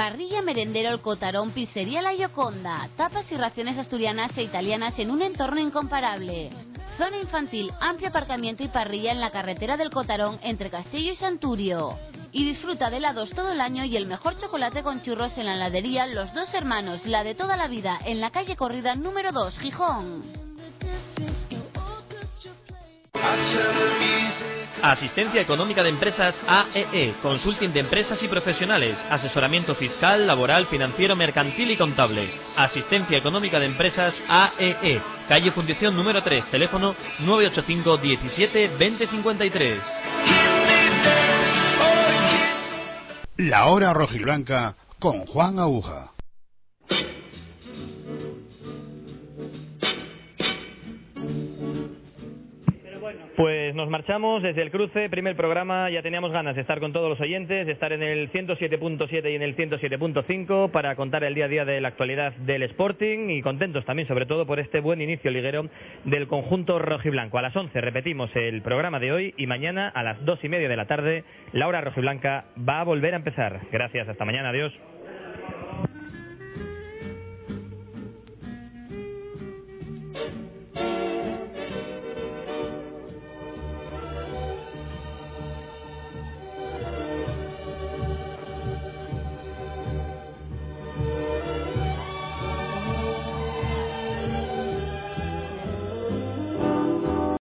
Parrilla Merendero El Cotarón, Pizzería La Yoconda. Tapas y raciones asturianas e italianas en un entorno incomparable. Zona infantil, amplio aparcamiento y parrilla en la carretera del Cotarón entre Castillo y Santurio. Y disfruta de helados todo el año y el mejor chocolate con churros en la heladería Los Dos Hermanos, la de toda la vida, en la calle Corrida número 2, Gijón.
Asistencia Económica de Empresas AEE, Consulting de Empresas y Profesionales, asesoramiento fiscal, laboral, financiero, mercantil y contable. Asistencia Económica de Empresas AEE, calle Fundición número 3, teléfono 985 17 2053.
La hora rojiblanca con Juan Aguja.
Pues nos marchamos desde el cruce, primer programa, ya teníamos ganas de estar con todos los oyentes, de estar en el 107.7 y en el 107.5 para contar el día a día de la actualidad del Sporting y contentos también sobre todo por este buen inicio liguero del conjunto rojiblanco. A las 11 repetimos el programa de hoy y mañana a las dos y media de la tarde la hora rojiblanca va a volver a empezar. Gracias, hasta mañana, adiós.